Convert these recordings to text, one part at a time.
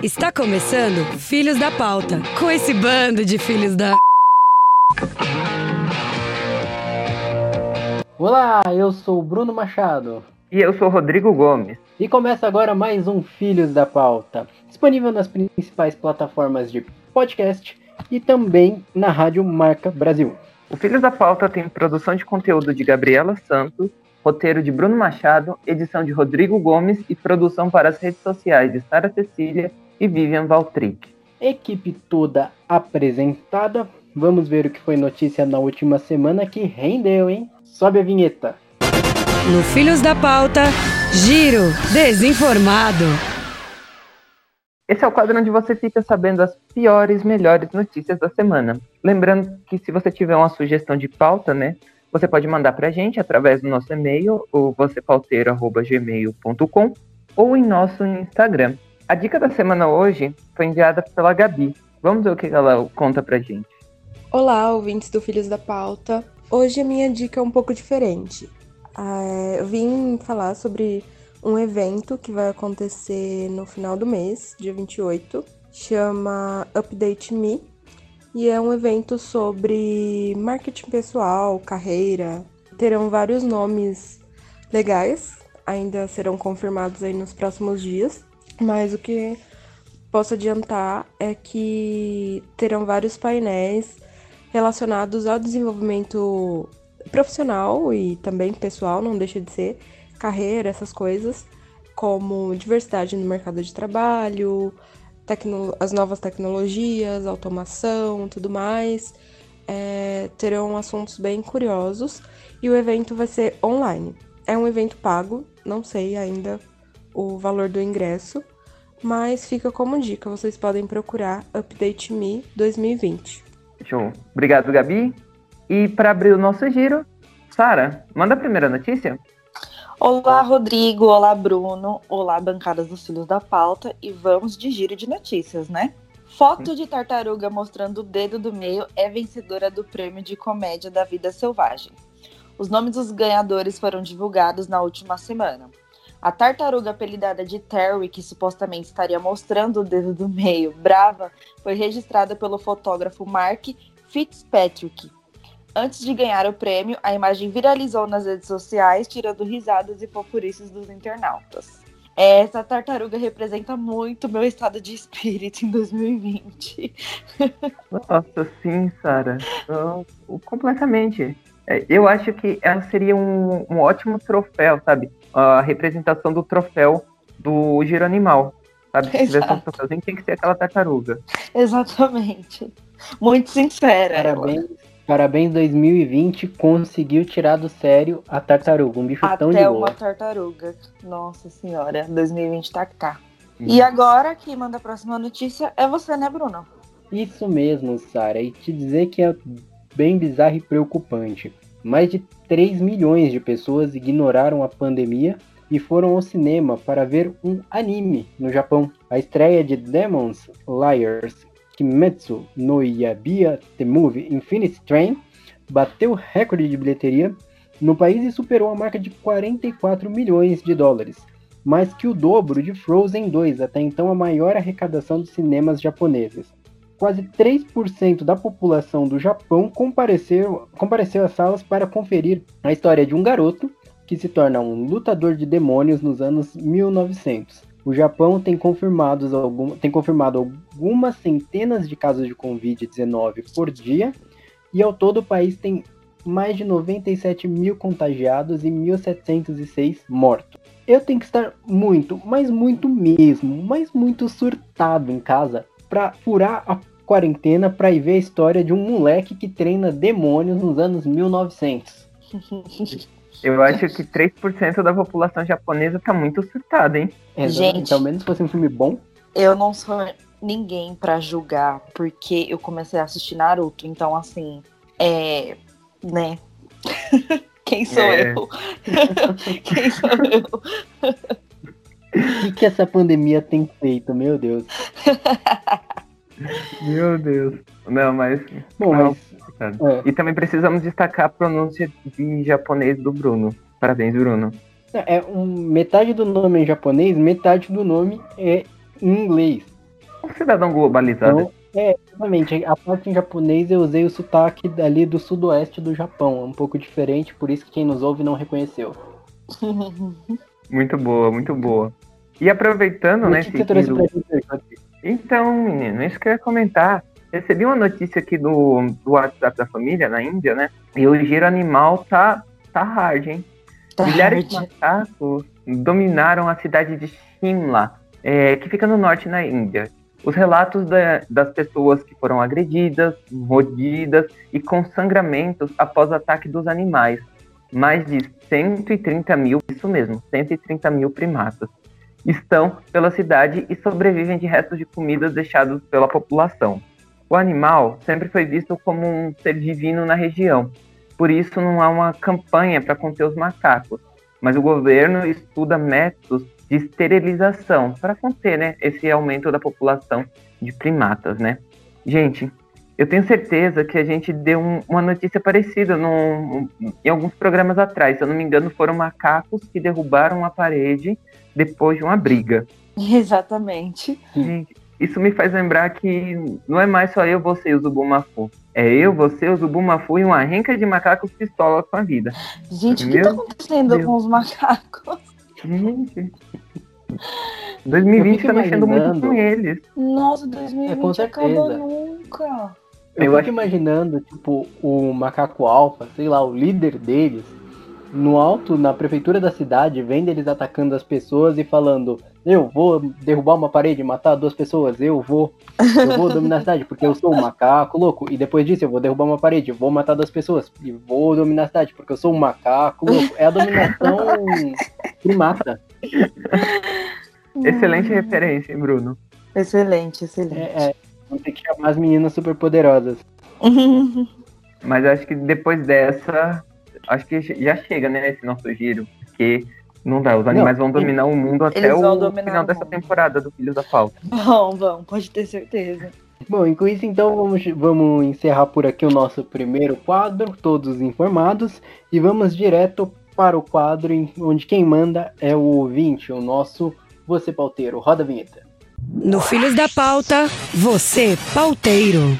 Está começando Filhos da Pauta, com esse bando de filhos da. Olá, eu sou o Bruno Machado. E eu sou o Rodrigo Gomes. E começa agora mais um Filhos da Pauta, disponível nas principais plataformas de podcast e também na Rádio Marca Brasil. O Filhos da Pauta tem produção de conteúdo de Gabriela Santos, roteiro de Bruno Machado, edição de Rodrigo Gomes e produção para as redes sociais de Sara Cecília e Vivian Valtric. Equipe toda apresentada. Vamos ver o que foi notícia na última semana que rendeu, hein? Sobe a vinheta. No Filhos da Pauta, Giro Desinformado. Esse é o quadro onde você fica sabendo as piores, melhores notícias da semana. Lembrando que se você tiver uma sugestão de pauta, né, você pode mandar pra gente através do nosso e-mail, o vocêpauteiro.gmail.com ou em nosso Instagram. A dica da semana hoje foi enviada pela Gabi. Vamos ver o que ela conta pra gente. Olá, ouvintes do Filhos da Pauta. Hoje a minha dica é um pouco diferente. Ah, eu vim falar sobre um evento que vai acontecer no final do mês, dia 28. Chama Update Me. E é um evento sobre marketing pessoal, carreira. Terão vários nomes legais, ainda serão confirmados aí nos próximos dias. Mas o que posso adiantar é que terão vários painéis relacionados ao desenvolvimento profissional e também pessoal, não deixa de ser, carreira, essas coisas, como diversidade no mercado de trabalho, as novas tecnologias, automação, tudo mais. É, terão assuntos bem curiosos e o evento vai ser online. É um evento pago, não sei ainda o valor do ingresso, mas fica como dica, vocês podem procurar Update Me 2020. Show. Obrigado, Gabi. E para abrir o nosso giro, Sara, manda a primeira notícia. Olá, Rodrigo. Olá, Bruno. Olá, bancadas dos Filhos da Pauta. E vamos de giro de notícias, né? Foto de tartaruga mostrando o dedo do meio é vencedora do prêmio de comédia da vida selvagem. Os nomes dos ganhadores foram divulgados na última semana. A tartaruga apelidada de Terry, que supostamente estaria mostrando o dedo do meio, brava, foi registrada pelo fotógrafo Mark Fitzpatrick. Antes de ganhar o prêmio, a imagem viralizou nas redes sociais, tirando risadas e fofurices dos internautas. Essa tartaruga representa muito meu estado de espírito em 2020. Nossa, sim, Sara. Completamente. É, eu acho que ela seria um, um ótimo troféu, sabe? A representação do troféu do giro animal. Sabe? Se tivesse um troféuzinho, tem que ser aquela tartaruga. Exatamente. Muito sincera. Parabéns, parabéns 2020, conseguiu tirar do sério a tartaruga. Um bicho Até tão de boa. uma tartaruga. Nossa senhora, 2020 tá cá. Hum. E agora, quem manda a próxima notícia é você, né, Bruno? Isso mesmo, Sara. E te dizer que é bem bizarro e preocupante. Mais de 3 milhões de pessoas ignoraram a pandemia e foram ao cinema para ver um anime no Japão. A estreia de Demon Slayers Kimetsu no Yaiba The Movie Infinite Train bateu recorde de bilheteria no país e superou a marca de 44 milhões de dólares, mais que o dobro de Frozen 2, até então a maior arrecadação dos cinemas japoneses quase 3% da população do Japão compareceu, compareceu às salas para conferir a história de um garoto que se torna um lutador de demônios nos anos 1900. O Japão tem, confirmados algum, tem confirmado algumas centenas de casos de Covid-19 por dia, e ao todo o país tem mais de 97 mil contagiados e 1.706 mortos. Eu tenho que estar muito, mas muito mesmo, mas muito surtado em casa para furar a quarentena para ir ver a história de um moleque que treina demônios nos anos 1900. Eu acho que 3% da população japonesa tá muito surtada, hein? Exato. Gente, então, menos se fosse um filme bom. Eu não sou ninguém para julgar, porque eu comecei a assistir Naruto, então assim, é. né? Quem sou É. eu? Quem sou eu? O que, que essa pandemia tem feito, meu Deus? Meu Deus. Não, mas. Bom, não, mas É. E também precisamos destacar a pronúncia de japonês do Bruno. Parabéns, Bruno. É um, metade do nome é em japonês, metade do nome é em inglês. um cidadão globalizado. Então, é, exatamente. A parte em japonês eu usei o sotaque ali do sudoeste do Japão. É um pouco diferente, por isso que quem nos ouve não reconheceu. Muito boa, muito boa. E aproveitando, O né, que você trouxe pra gente? Então, menino, isso que eu ia comentar. Recebi uma notícia aqui do, do WhatsApp da família na Índia, né? E o giro animal tá, tá hard, hein? Milhares de macacos dominaram a cidade de Shimla, é, que fica no norte na Índia. Os relatos da- das pessoas que foram agredidas, mordidas e com sangramentos após o ataque dos animais. Mais de 130 mil, isso mesmo, 130 mil primatas, estão pela cidade e sobrevivem de restos de comidas deixados pela população. O animal sempre foi visto como um ser divino na região, por isso não há uma campanha para conter os macacos, mas o governo estuda métodos de esterilização para conter né, esse aumento da população de primatas, né? Gente, eu tenho certeza que a gente deu um- uma notícia parecida num- em alguns programas atrás. Se eu não me engano, foram macacos que derrubaram a parede depois de uma briga. Exatamente. Gente, isso me faz lembrar que não é mais só eu, você e o Zubumafu. É eu, você, o Zubumafu e uma renca de macacos pistola com a vida. Gente, o que tá acontecendo Deus. com os macacos? Gente. 2020 Eu tá mexendo muito com eles. Nossa, É, 2020 com acaba certeza. nunca. Eu, Eu fico acho- imaginando, tipo, o macaco alfa, sei lá, o líder deles, no alto, na prefeitura da cidade, vendo eles atacando as pessoas e falando: Eu vou derrubar uma parede, matar duas pessoas, eu vou, eu vou dominar a cidade, porque eu sou um macaco louco. E depois disso, eu vou derrubar uma parede, vou matar duas pessoas, e vou dominar a cidade, porque eu sou um macaco louco. É a dominação primata. Excelente referência, hein, Bruno? Excelente, excelente. É, é, vamos ter que chamar as meninas superpoderosas. Mas acho que depois dessa, acho que já chega, né, esse nosso giro. Porque não dá, os animais vão dominar o mundo até o final dessa mundo. temporada do Filhos da Pauta. Vão, vão, pode ter certeza. Bom, e com isso então vamos, vamos encerrar por aqui o nosso primeiro quadro, todos informados, e vamos direto para o quadro em- onde quem manda é o ouvinte, o nosso Você Pauteiro. Roda a vinheta. No Filhos da Pauta, você, pauteiro.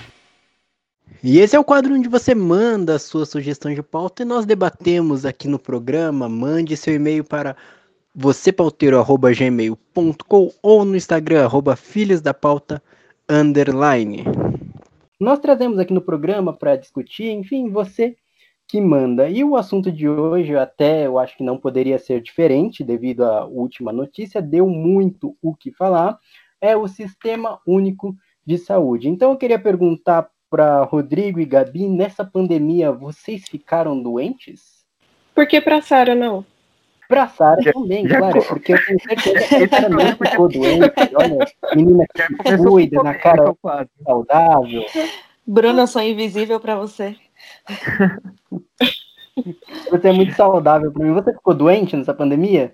E esse é o quadro onde você manda a sua sugestão de pauta e nós debatemos aqui no programa. Mande seu e-mail para vocêpauteiro.gmail.com ou no Instagram, arroba Filhos da Pauta, underline. Nós trazemos aqui no programa para discutir, enfim, você que manda. E o assunto de hoje, até eu acho que não poderia ser diferente, devido à última notícia, deu muito o que falar, é o Sistema Único de Saúde. Então eu queria perguntar para Rodrigo e Gabi, nessa pandemia, vocês ficaram doentes? Por que pra Sara não? Pra Sara também, já claro, porque eu tenho certeza que a Sara não ficou doente. Olha, menina que cuida, na cara saudável. Bruna, eu sou invisível pra você. Você é muito saudável pra mim. Você ficou doente nessa pandemia?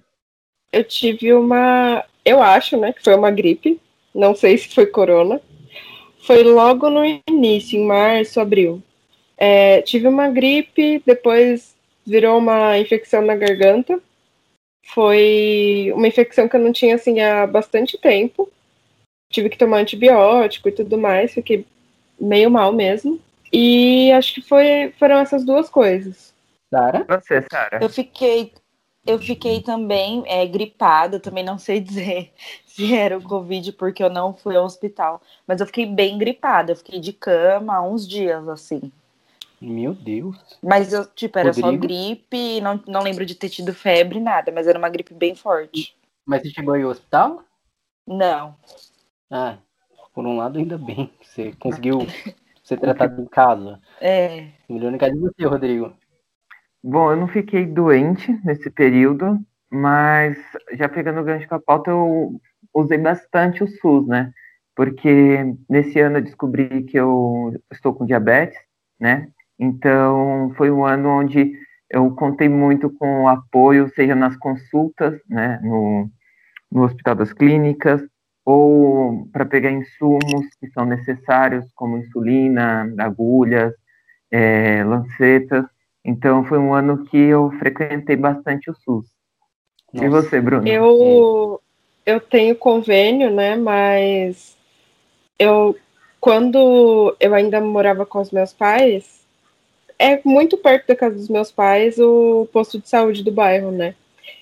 Eu tive uma. Eu acho, né, que foi uma gripe. Não sei se foi corona. Foi logo no início, em março, abril. É, tive uma gripe, depois virou uma infecção na garganta. Foi uma infecção que eu não tinha assim há bastante tempo. Tive que tomar antibiótico e tudo mais, fiquei meio mal mesmo. E acho que foi, foram essas duas coisas. Sara? Você, Sara. Eu fiquei, eu fiquei também é, gripada, também não sei dizer se era o Covid, porque eu não fui ao hospital. Mas eu fiquei bem gripada, eu fiquei de cama há uns dias, assim. Meu Deus. Mas eu, tipo, era só Rodrigo? gripe, não, não lembro de ter tido febre, nada, mas era uma gripe bem forte. Mas você chegou aí ao hospital? Não. Ah, por um lado ainda bem. Você conseguiu ser tratado em casa. É. Melhor em casa de você, Rodrigo. Bom, eu não fiquei doente nesse período, mas já pegando o gancho com a pauta, eu usei bastante o SUS, né? Porque nesse ano eu descobri que eu estou com diabetes, né? Então foi um ano onde eu contei muito com o apoio, seja nas consultas, né? No, no Hospital das Clínicas, ou para pegar insumos que são necessários, como insulina, agulhas, eh, lancetas. Então foi um ano que eu frequentei bastante o SUS. E Nossa. você, Bruno? Eu, eu tenho convênio, né? Mas eu quando eu ainda morava com os meus pais, é muito perto da casa dos meus pais o posto de saúde do bairro, né?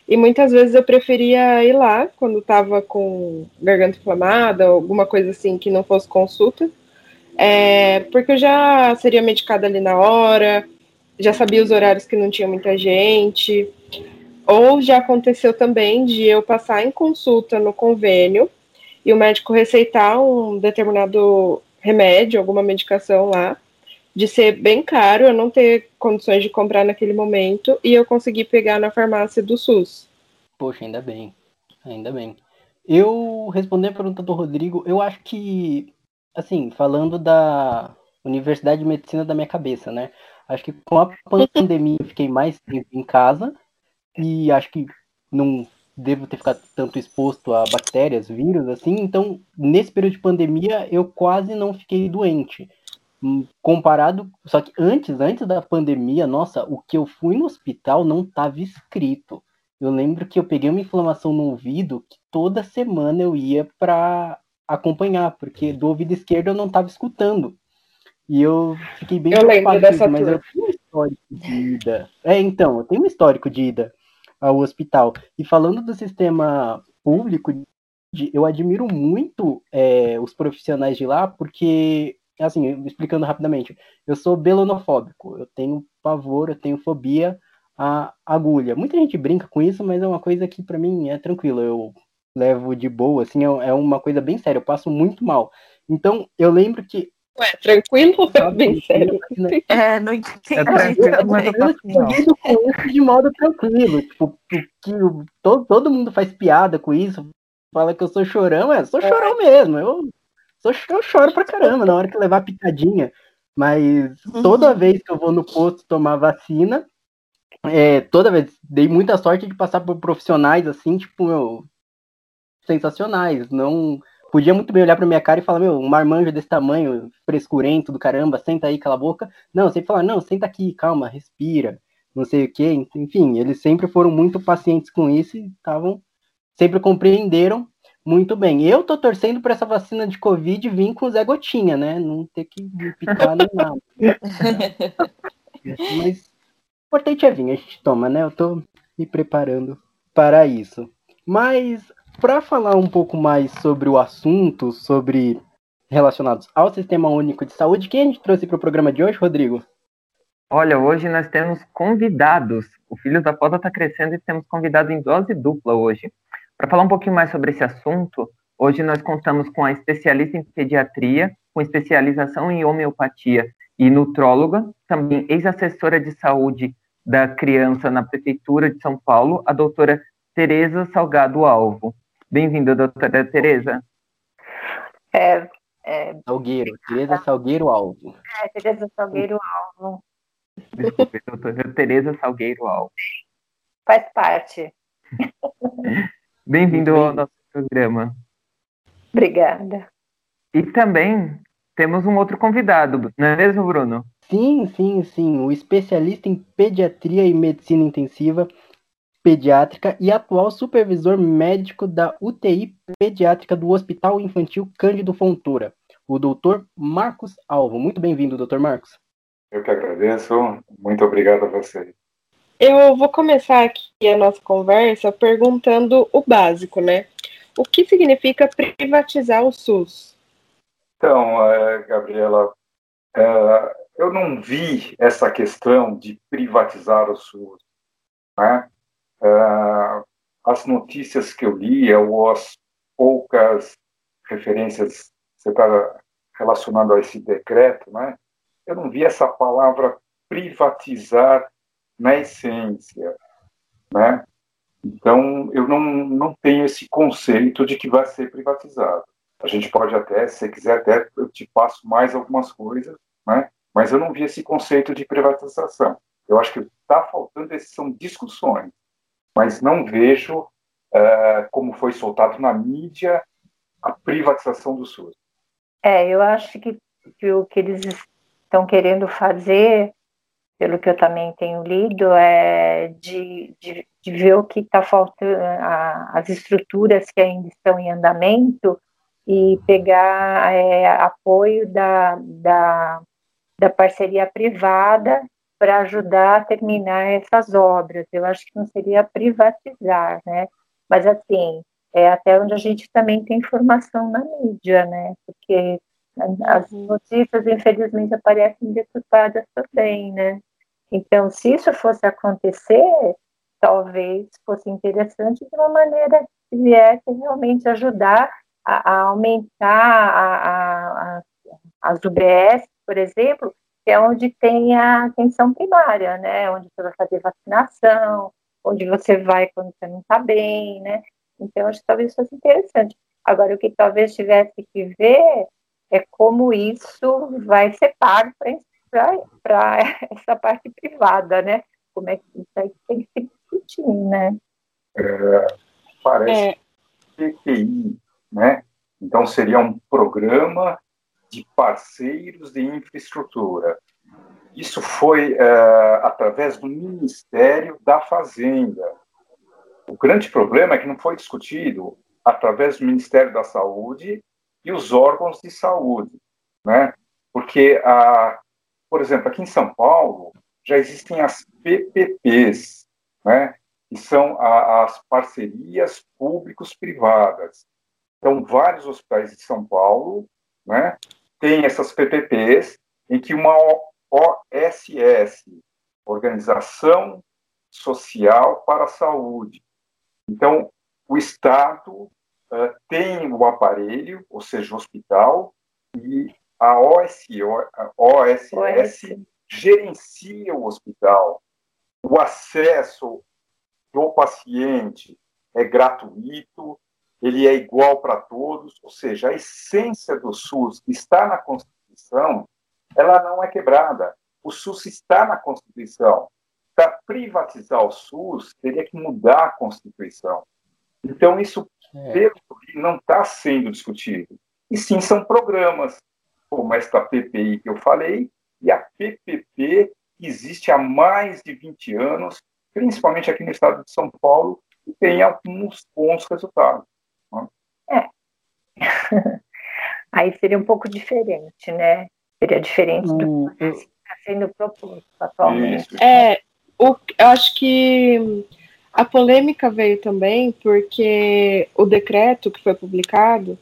E muitas vezes eu preferia ir lá quando estava com garganta inflamada, ou alguma coisa assim que não fosse consulta, é, porque eu já seria medicada ali na hora, já sabia os horários que não tinha muita gente. Ou já aconteceu também de eu passar em consulta no convênio e o médico receitar um determinado remédio, alguma medicação lá, de ser bem caro, eu não ter condições de comprar naquele momento e eu conseguir pegar na farmácia do SUS. Poxa, ainda bem. Ainda bem. Eu respondendo a pergunta do Rodrigo, eu acho que, assim, falando da Universidade de Medicina da minha cabeça, né? Acho que com a pandemia eu fiquei mais tempo em casa e acho que não devo ter ficado tanto exposto a bactérias, vírus, assim. Então, nesse período de pandemia, eu quase não fiquei doente. Hum, comparado, só que antes, antes da pandemia, nossa, o que eu fui no hospital não estava escrito. Eu lembro que eu peguei uma inflamação no ouvido que toda semana eu ia para acompanhar, porque do ouvido esquerdo eu não estava escutando. E eu fiquei bem eu preocupado lembro dessa mas eu tenho um histórico de ida. É, então, eu tenho um histórico de ida ao hospital. E falando do sistema público, eu admiro muito é, os profissionais de lá, porque, assim, explicando rapidamente, eu sou belonofóbico, eu tenho pavor, eu tenho fobia à agulha. Muita gente brinca com isso, mas é uma coisa que para mim é tranquilo, eu levo de boa, assim, é, é uma coisa bem séria, eu passo muito mal. Então, eu lembro que Ué, tranquilo ou é bem sério? É, não entendi. É tranquilo, mas eu lido com isso de modo tranquilo. Tipo, que todo, todo mundo faz piada com isso, fala que eu sou chorão, é, sou chorão mesmo. Eu, sou, eu choro pra caramba na hora que levar pitadinha. Mas toda uhum. vez que eu vou no posto tomar vacina, é, toda vez dei muita sorte de passar por profissionais assim, tipo, meu, sensacionais. Não podia muito bem olhar pra minha cara e falar, meu, um marmanjo desse tamanho, frescurento do caramba, senta aí, cala a boca. Não, sempre falar, não, senta aqui, calma, respira, não sei o quê. Enfim, eles sempre foram muito pacientes com isso e estavam, sempre compreenderam muito bem. Eu tô torcendo para essa vacina de Covid vir com o Zé Gotinha, né? Não ter que me picar nem nada. Mas o importante é vir, a gente toma, né? Eu tô me preparando para isso. Mas para falar um pouco mais sobre o assunto, sobre relacionados ao Sistema Único de Saúde, quem a gente trouxe para o programa de hoje, Rodrigo? Olha, hoje nós temos convidados. O Filhos da Pauta está crescendo e temos convidado em dose dupla hoje. Para falar um pouquinho mais sobre esse assunto, hoje nós contamos com a especialista em pediatria, com especialização em homeopatia e nutróloga, também ex-assessora de saúde da criança na Prefeitura de São Paulo, a doutora Tereza Salgado Alvo. Bem-vinda, doutora Tereza. É, é... Salgueiro, Tereza Salgueiro Alvo. É, Tereza Salgueiro Alvo. Desculpe, doutora Tereza Salgueiro Alvo. Faz parte. Bem-vindo ao nosso programa. Obrigada. E também temos um outro convidado, não é mesmo, Bruno? Sim, sim, sim. O especialista em pediatria e medicina intensiva, pediátrica e atual supervisor médico da UTI pediátrica do Hospital Infantil Cândido Fontoura, o doutor Marcos Alvo. Muito bem-vindo, doutor Marcos. Eu que agradeço. Muito obrigado a você. Eu vou começar aqui a nossa conversa perguntando o básico, né? O que significa privatizar o SUS? Então, é, Gabriela, é, eu não vi essa questão de privatizar o SUS. Né? Uh, as notícias que eu li, ou as poucas referências você está relacionando a esse decreto, né? Eu não vi essa palavra privatizar na essência, né? Então, eu não, não tenho esse conceito de que vai ser privatizado. A gente pode até, se quiser, até eu te passo mais algumas coisas, né? Mas eu não vi esse conceito de privatização. Eu acho que está faltando são discussões mas não vejo uh, como foi soltado na mídia a privatização do SUS. É, eu acho que, que o que eles estão querendo fazer, pelo que eu também tenho lido, é de, de, de ver o que está faltando, a, as estruturas que ainda estão em andamento, e pegar é, apoio da, da, da parceria privada para ajudar a terminar essas obras. Eu acho que não seria privatizar, né? Mas assim, é até onde a gente também tem informação na mídia, né? Porque as uhum. notícias, infelizmente, aparecem deturpadas também, né? Então, se isso fosse acontecer, talvez fosse interessante de uma maneira que viesse realmente ajudar a, a aumentar a, a, as UBS, por exemplo, que é onde tem a atenção primária, né? Onde você vai fazer vacinação, onde você vai quando você não está bem, né? Então, acho que talvez fosse interessante. Agora, o que talvez tivesse que ver é como isso vai ser pago para essa parte privada, né? Como é que isso aí tem que se discutir, né? É, parece é. PPI, né? Então, seria um programa de parceiros de infraestrutura. Isso foi uh, através do Ministério da Fazenda. O grande problema é que não foi discutido através do Ministério da Saúde e os órgãos de saúde, né? Porque, a, por exemplo, aqui em São Paulo já existem as PPPs, né? Que são a, as parcerias públicos-privadas. Então, vários hospitais de São Paulo, né? Tem essas PPPs em que uma OSS, Organização Social para a Saúde. Então, o Estado uh, tem o aparelho, ou seja, o hospital, e a OSS, OSS gerencia o hospital. O acesso do paciente é gratuito, ele é igual para todos, ou seja, a essência do SUS que está na Constituição, ela não é quebrada. O SUS está na Constituição. Para privatizar o SUS, teria que mudar a Constituição. Então, isso, é. pelo que não está sendo discutido. E sim, são programas, como esta PPI que eu falei, e a PPP, que existe há mais de 20 anos, principalmente aqui no estado de São Paulo, e tem alguns bons resultados. Aí seria um pouco diferente, né? Seria diferente do que está sendo proposto atualmente. É, o, eu acho que a polêmica veio também porque o decreto que foi publicado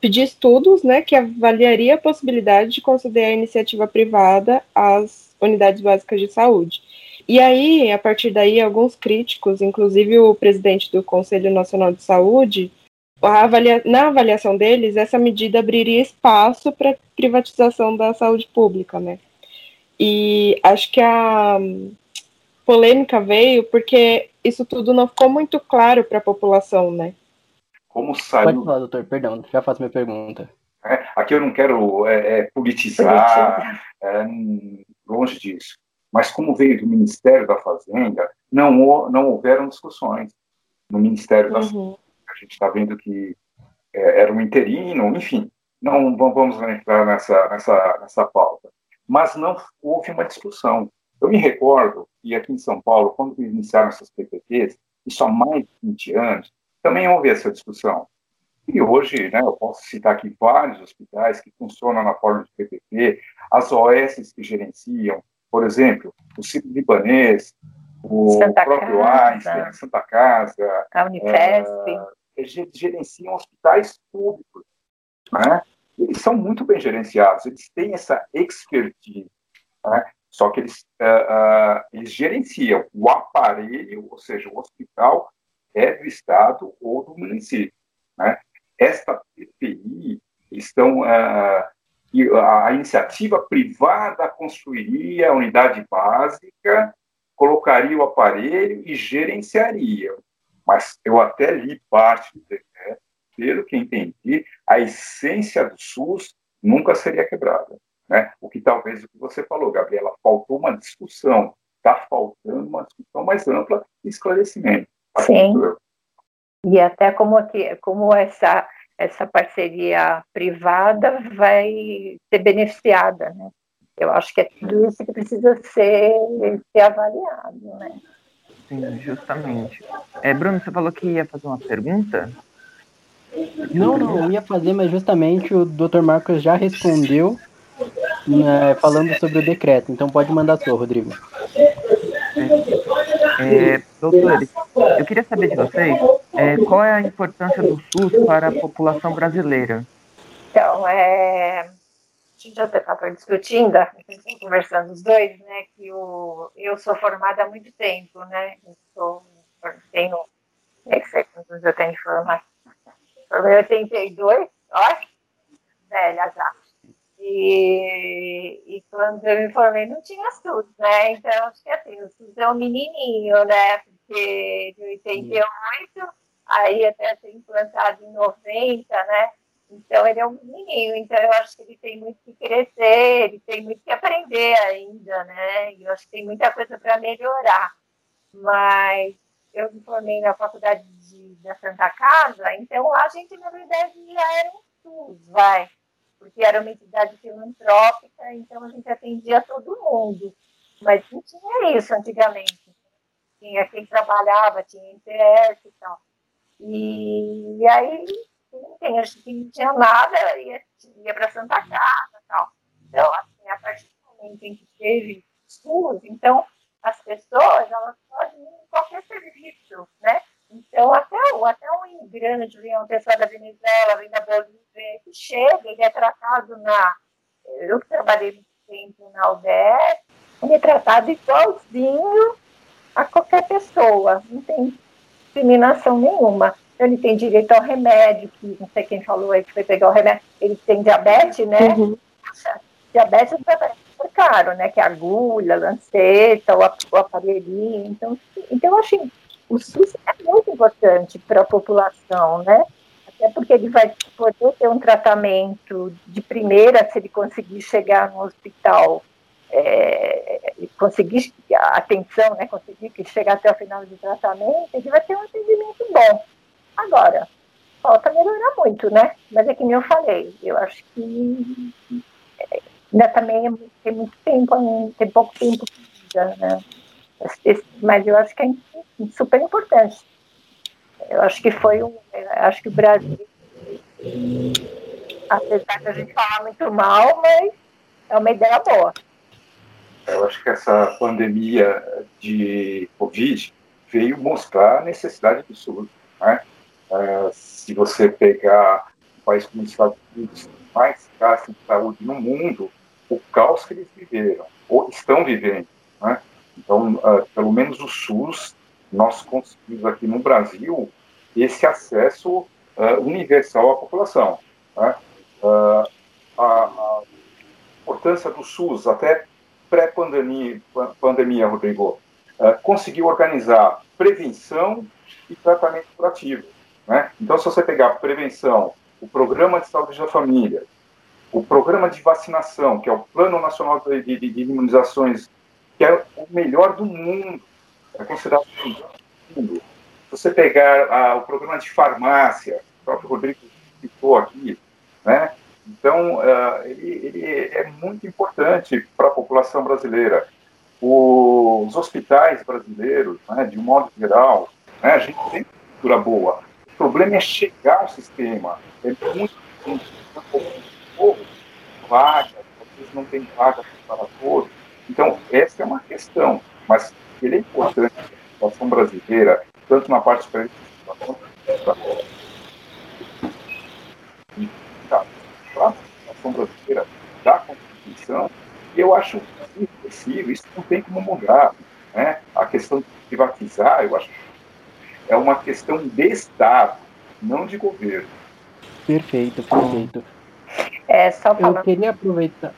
pedia estudos né, que avaliaria a possibilidade de conceder a iniciativa privada às unidades básicas de saúde. E aí, a partir daí, alguns críticos, inclusive o presidente do Conselho Nacional de Saúde, avalia, na avaliação deles, essa medida abriria espaço para privatização da saúde pública, né? E acho que a polêmica veio porque isso tudo não ficou muito claro para a população, né? Como saiu... Pode falar, doutor, perdão, já faço minha pergunta. É, aqui eu não quero é, é, politizar, é, longe disso. Mas como veio do Ministério da Fazenda, não, não houveram discussões no Ministério da uhum a gente está vendo que é, era um interino, enfim, não vamos entrar nessa, nessa, nessa pauta. Mas não houve uma discussão. Eu me recordo que aqui em São Paulo, quando iniciaram essas PPPs, isso há mais de 20 anos, também houve essa discussão. E hoje, né, eu posso citar aqui vários hospitais que funcionam na forma de PPP, as OS que gerenciam, por exemplo, o Ciro Libanês, o Santa próprio Casa, Einstein, Santa Casa, a Unifesp. Uh, eles gerenciam hospitais públicos. Né? Eles são muito bem gerenciados, eles têm essa expertise. Né? Só que eles, uh, uh, eles gerenciam o aparelho, ou seja, o hospital é do Estado ou do município. Né? Esta PPI estão. Uh, a iniciativa privada construiria a unidade básica, colocaria o aparelho e gerenciaria mas eu até li parte do decreto, pelo que entendi, a essência do SUS nunca seria quebrada. Né? O que talvez o que você falou, Gabriela, faltou uma discussão, está faltando uma discussão mais ampla e esclarecimento. Sim. E até como, aqui, como essa, essa parceria privada vai ser beneficiada, né? Eu acho que é tudo isso que precisa ser, ser avaliado, né? Sim, justamente. É, Bruno, você falou que ia fazer uma pergunta? Não, não, eu ia fazer, mas justamente o Dr. Marcos já respondeu né, falando sobre o decreto. Então pode mandar a sua, Rodrigo. É, doutores, eu queria saber de vocês é, qual é a importância do SUS para a população brasileira. Então, é, gente já estava discutindo, conversando os dois, né, que o, eu sou formada há muito tempo, né, eu sou, tenho, nem sei quantos eu tenho de formei em 82, ó, velha já. E, e quando eu me formei não tinha SUS, né? Então, acho que assim, o SUS é um menininho, né? Porque de 88, aí até ser implantado em 90, né? Então, ele é um menininho, então eu acho que ele tem muito que crescer, ele tem muito que aprender ainda, né? E eu acho que tem muita coisa para melhorar. Mas eu me formei na faculdade de, da Santa Casa, então lá a gente, na verdade, já era um SUS, vai porque era uma entidade filantrópica, então a gente atendia todo mundo. Mas não tinha isso antigamente. Tinha quem trabalhava, tinha interesse e tal. E, e aí, enfim, a gente não tinha nada, ia, ia para Santa Casa e tal. Então, assim, a partir do momento em que teve SUS, então as pessoas elas podem ir em qualquer serviço, né? Então, até, até um imigrante, uma pessoa da Venezuela, vem da Bolívia, que chega, ele é tratado na. Eu que trabalhei muito tempo na UBS, ele é tratado igualzinho a qualquer pessoa, não tem discriminação nenhuma. Ele tem direito ao remédio, que não sei quem falou aí que foi pegar o remédio, ele tem diabetes, né? Uhum. Diabetes é super caro, né? Que é agulha, lanceta, o aparelhinho. Então, então assim, o SUS é muito importante para a população, né? Até porque ele vai poder ter um tratamento de primeira se ele conseguir chegar no hospital, é, conseguir a atenção, né? Conseguir chegar até o final do tratamento, ele vai ter um atendimento bom. Agora, falta melhorar muito, né? Mas é que nem eu falei, eu acho que ainda também é tem muito tempo, tem pouco tempo vida, né? Mas eu acho que é super importante. Eu acho que foi um. Acho que o Brasil, apesar de a gente falar muito mal, mas é uma ideia boa. Eu acho que essa pandemia de Covid veio mostrar a necessidade do SUS. Né? Uh, se você pegar o país como os Estados Unidos, mais gasta em saúde no mundo, o caos que eles viveram, ou estão vivendo. Né? Então, uh, pelo menos o SUS nós conseguimos aqui no Brasil esse acesso uh, universal à população. Né? Uh, a, a, importância do SUS, até pré-pandemia, pandemia, Rodrigo, conseguiu organizar prevenção e tratamento curativo. Né? Então, se você pegar a prevenção, o Programa de Saúde da Família, o Programa de Vacinação, que é o Plano Nacional de, de, de Imunizações, que é o melhor do mundo, é considerado mundo. Se você pegar ah, o programa de farmácia, o próprio Rodrigo citou aqui, né? Então, uh, ele, ele, é muito importante para a população brasileira. Os hospitais brasileiros, né, de um modo geral, né, a gente tem cultura boa. O problema é chegar ao sistema. É muito pouco vaga, às vezes não tem vaga para todos. Então, essa é uma questão. Mas ele é importante para a população brasileira, tanto na parte para a população brasileira da Constituição, e eu acho impossível, isso não tem como mudar. Né? A questão de privatizar, eu acho é uma questão de Estado, não de governo. Perfeito, perfeito. É, só falando... Eu queria aproveitar.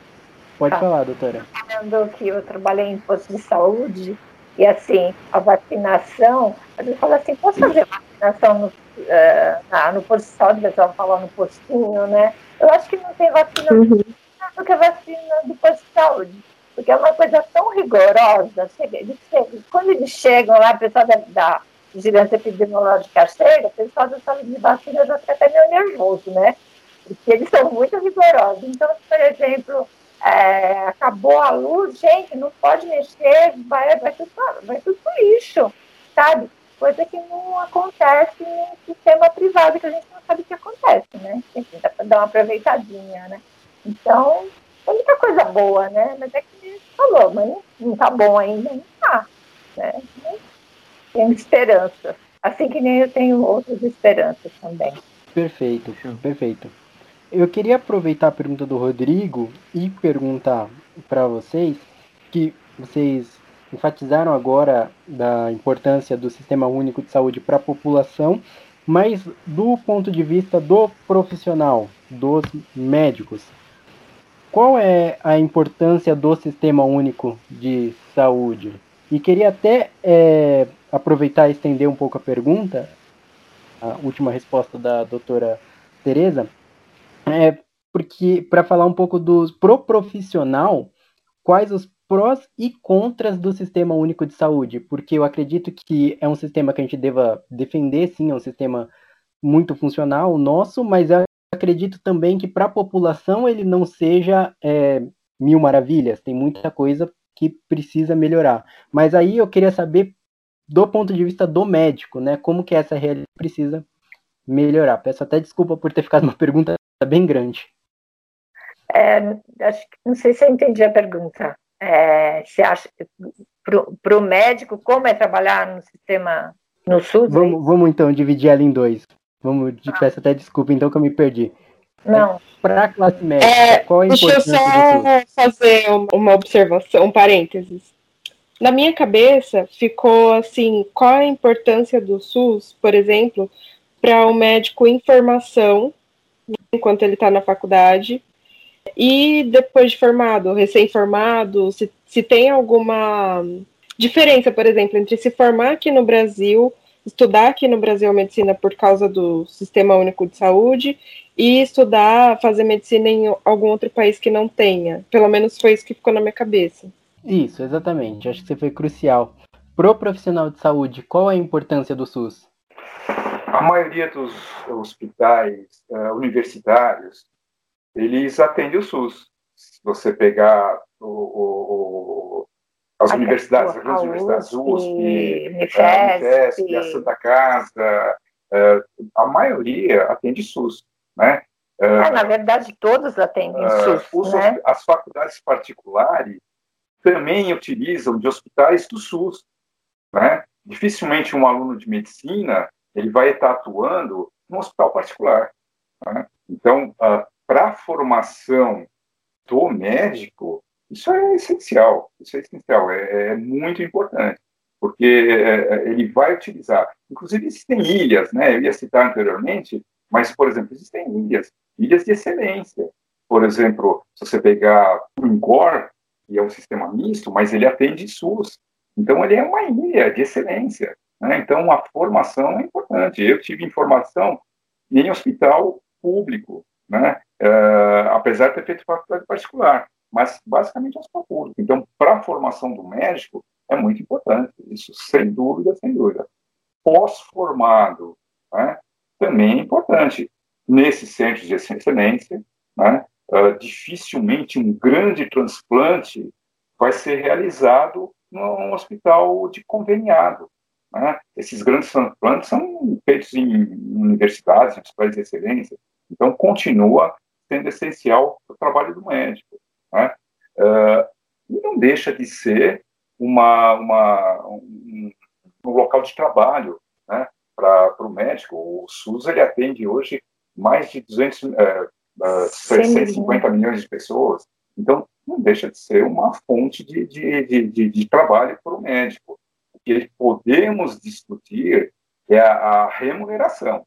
Pode tá. falar, doutora. Falando que eu trabalhei em posto de saúde, e assim, a vacinação, a gente fala assim, posso fazer vacinação no, uh, no posto de saúde, o pessoal fala no postinho, né? Eu acho que não tem vacina uhum. do que a vacina do posto de saúde. Porque é uma coisa tão rigorosa. Chega, eles chegam, quando eles chegam lá, o pessoal da, da vigilância epidemiológica chega, o pessoal da saúde de vacina já fica até meio nervoso, né? Porque eles são muito rigorosos. Então, por exemplo, é, acabou a luz, gente, não pode mexer, vai, vai, tudo, vai tudo pro lixo, sabe? coisa que não acontece no sistema privado, que a gente não sabe o que acontece, né? Enfim, dá para dar uma aproveitadinha, né? Então, tem muita coisa boa, né? Mas é que falou, mas não, não tá bom ainda, não tá. Né? Tenho esperança. Assim que nem eu tenho outras esperanças também. Perfeito, perfeito. Eu queria aproveitar a pergunta do Rodrigo e perguntar para vocês que vocês enfatizaram agora da importância do Sistema Único de Saúde para a população, mas do ponto de vista do profissional, dos médicos, qual é a importância do Sistema Único de Saúde? E queria até é, aproveitar e estender um pouco a pergunta, a última resposta da doutora Tereza, é, porque para falar um pouco dos pro profissional, quais os prós e contras do Sistema Único de Saúde, porque eu acredito que é um sistema que a gente deva defender, sim, é um sistema muito funcional, o nosso, mas eu acredito também que para a população ele não seja é, mil maravilhas, tem muita coisa que precisa melhorar. Mas aí eu queria saber do ponto de vista do médico, né, como que essa realidade precisa melhorar. Peço até desculpa por ter ficado uma pergunta bem grande. É, acho que não sei se eu entendi a pergunta. É, você acha para o médico como é trabalhar no sistema no SUS? É vamos, vamos então dividir ela em dois. Vamos, ah. peço até desculpa então que eu me perdi. Não. Para a classe médica, é, qual a importância Deixa eu só fazer uma observação, um parênteses. Na minha cabeça ficou assim, qual a importância do SUS, por exemplo, para o um médico em formação enquanto ele está na faculdade e depois de formado, recém-formado, se, se tem alguma diferença, por exemplo, entre se formar aqui no Brasil, estudar aqui no Brasil medicina por causa do Sistema Único de Saúde e estudar, fazer medicina em algum outro país que não tenha. Pelo menos foi isso que ficou na minha cabeça. Isso, exatamente. Acho que você foi crucial. Pro profissional de saúde, qual a importância do SUS? A maioria dos hospitais uh, universitários eles atendem o SUS. Se você pegar o, o, as a universidades, as grandes universidades, USP, Unifesp, a, Unifesp, a Santa Casa, uh, a maioria atende SUS, né? Uh, na verdade, todos atendem uh, SUS, os, né? As faculdades particulares também utilizam de hospitais do SUS, né? Dificilmente um aluno de medicina ele vai estar atuando num hospital particular. Né? Então, para a formação do médico, isso é essencial, isso é essencial, é, é muito importante, porque é, ele vai utilizar, inclusive existem ilhas, né, eu ia citar anteriormente, mas, por exemplo, existem ilhas, ilhas de excelência, por exemplo, se você pegar o INCOR, que é um sistema misto, mas ele atende SUS, então ele é uma ilha de excelência, né? então a formação é importante, eu tive informação em hospital público, né? Uh, apesar de ter feito faculdade particular, mas basicamente hospital público. Então, para a formação do médico, é muito importante, isso sem dúvida, sem dúvida. Pós-formado, né, também é importante. Nesses centros de excelência, né, uh, dificilmente um grande transplante vai ser realizado num hospital de conveniado. Né? Esses grandes transplantes são feitos em universidades, em hospitais de excelência, então continua sendo essencial o trabalho do médico. Né? Uh, e não deixa de ser uma, uma um, um, local de trabalho né? para o médico. O SUS ele atende hoje mais de 200, uh, uh, 650 milhões de pessoas. Então, não deixa de ser uma fonte de, de, de, de, de trabalho para o médico. O que podemos discutir é a, a remuneração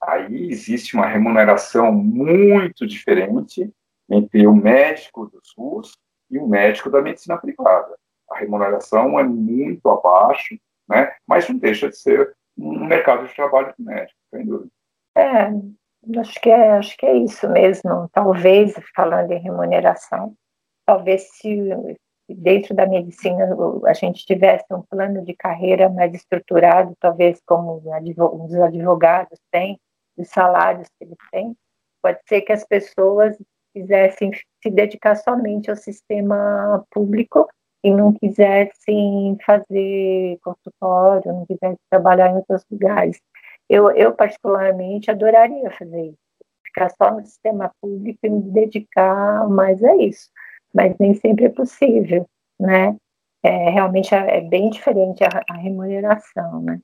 aí existe uma remuneração muito diferente entre o médico do SUS e o médico da medicina privada. A remuneração é muito abaixo, né? mas não deixa de ser um mercado de trabalho do médico, sem dúvida. É, acho que é, acho que é isso mesmo. Talvez, falando em remuneração, talvez se dentro da medicina a gente tivesse um plano de carreira mais estruturado, talvez como os advogados têm, os salários que eles têm, pode ser que as pessoas quisessem se dedicar somente ao sistema público e não quisessem fazer consultório, não quisessem trabalhar em outros lugares. Eu, eu particularmente, adoraria fazer isso, ficar só no sistema público e me dedicar mais a isso, mas nem sempre é possível, né? É, realmente é, é bem diferente a, a remuneração, né?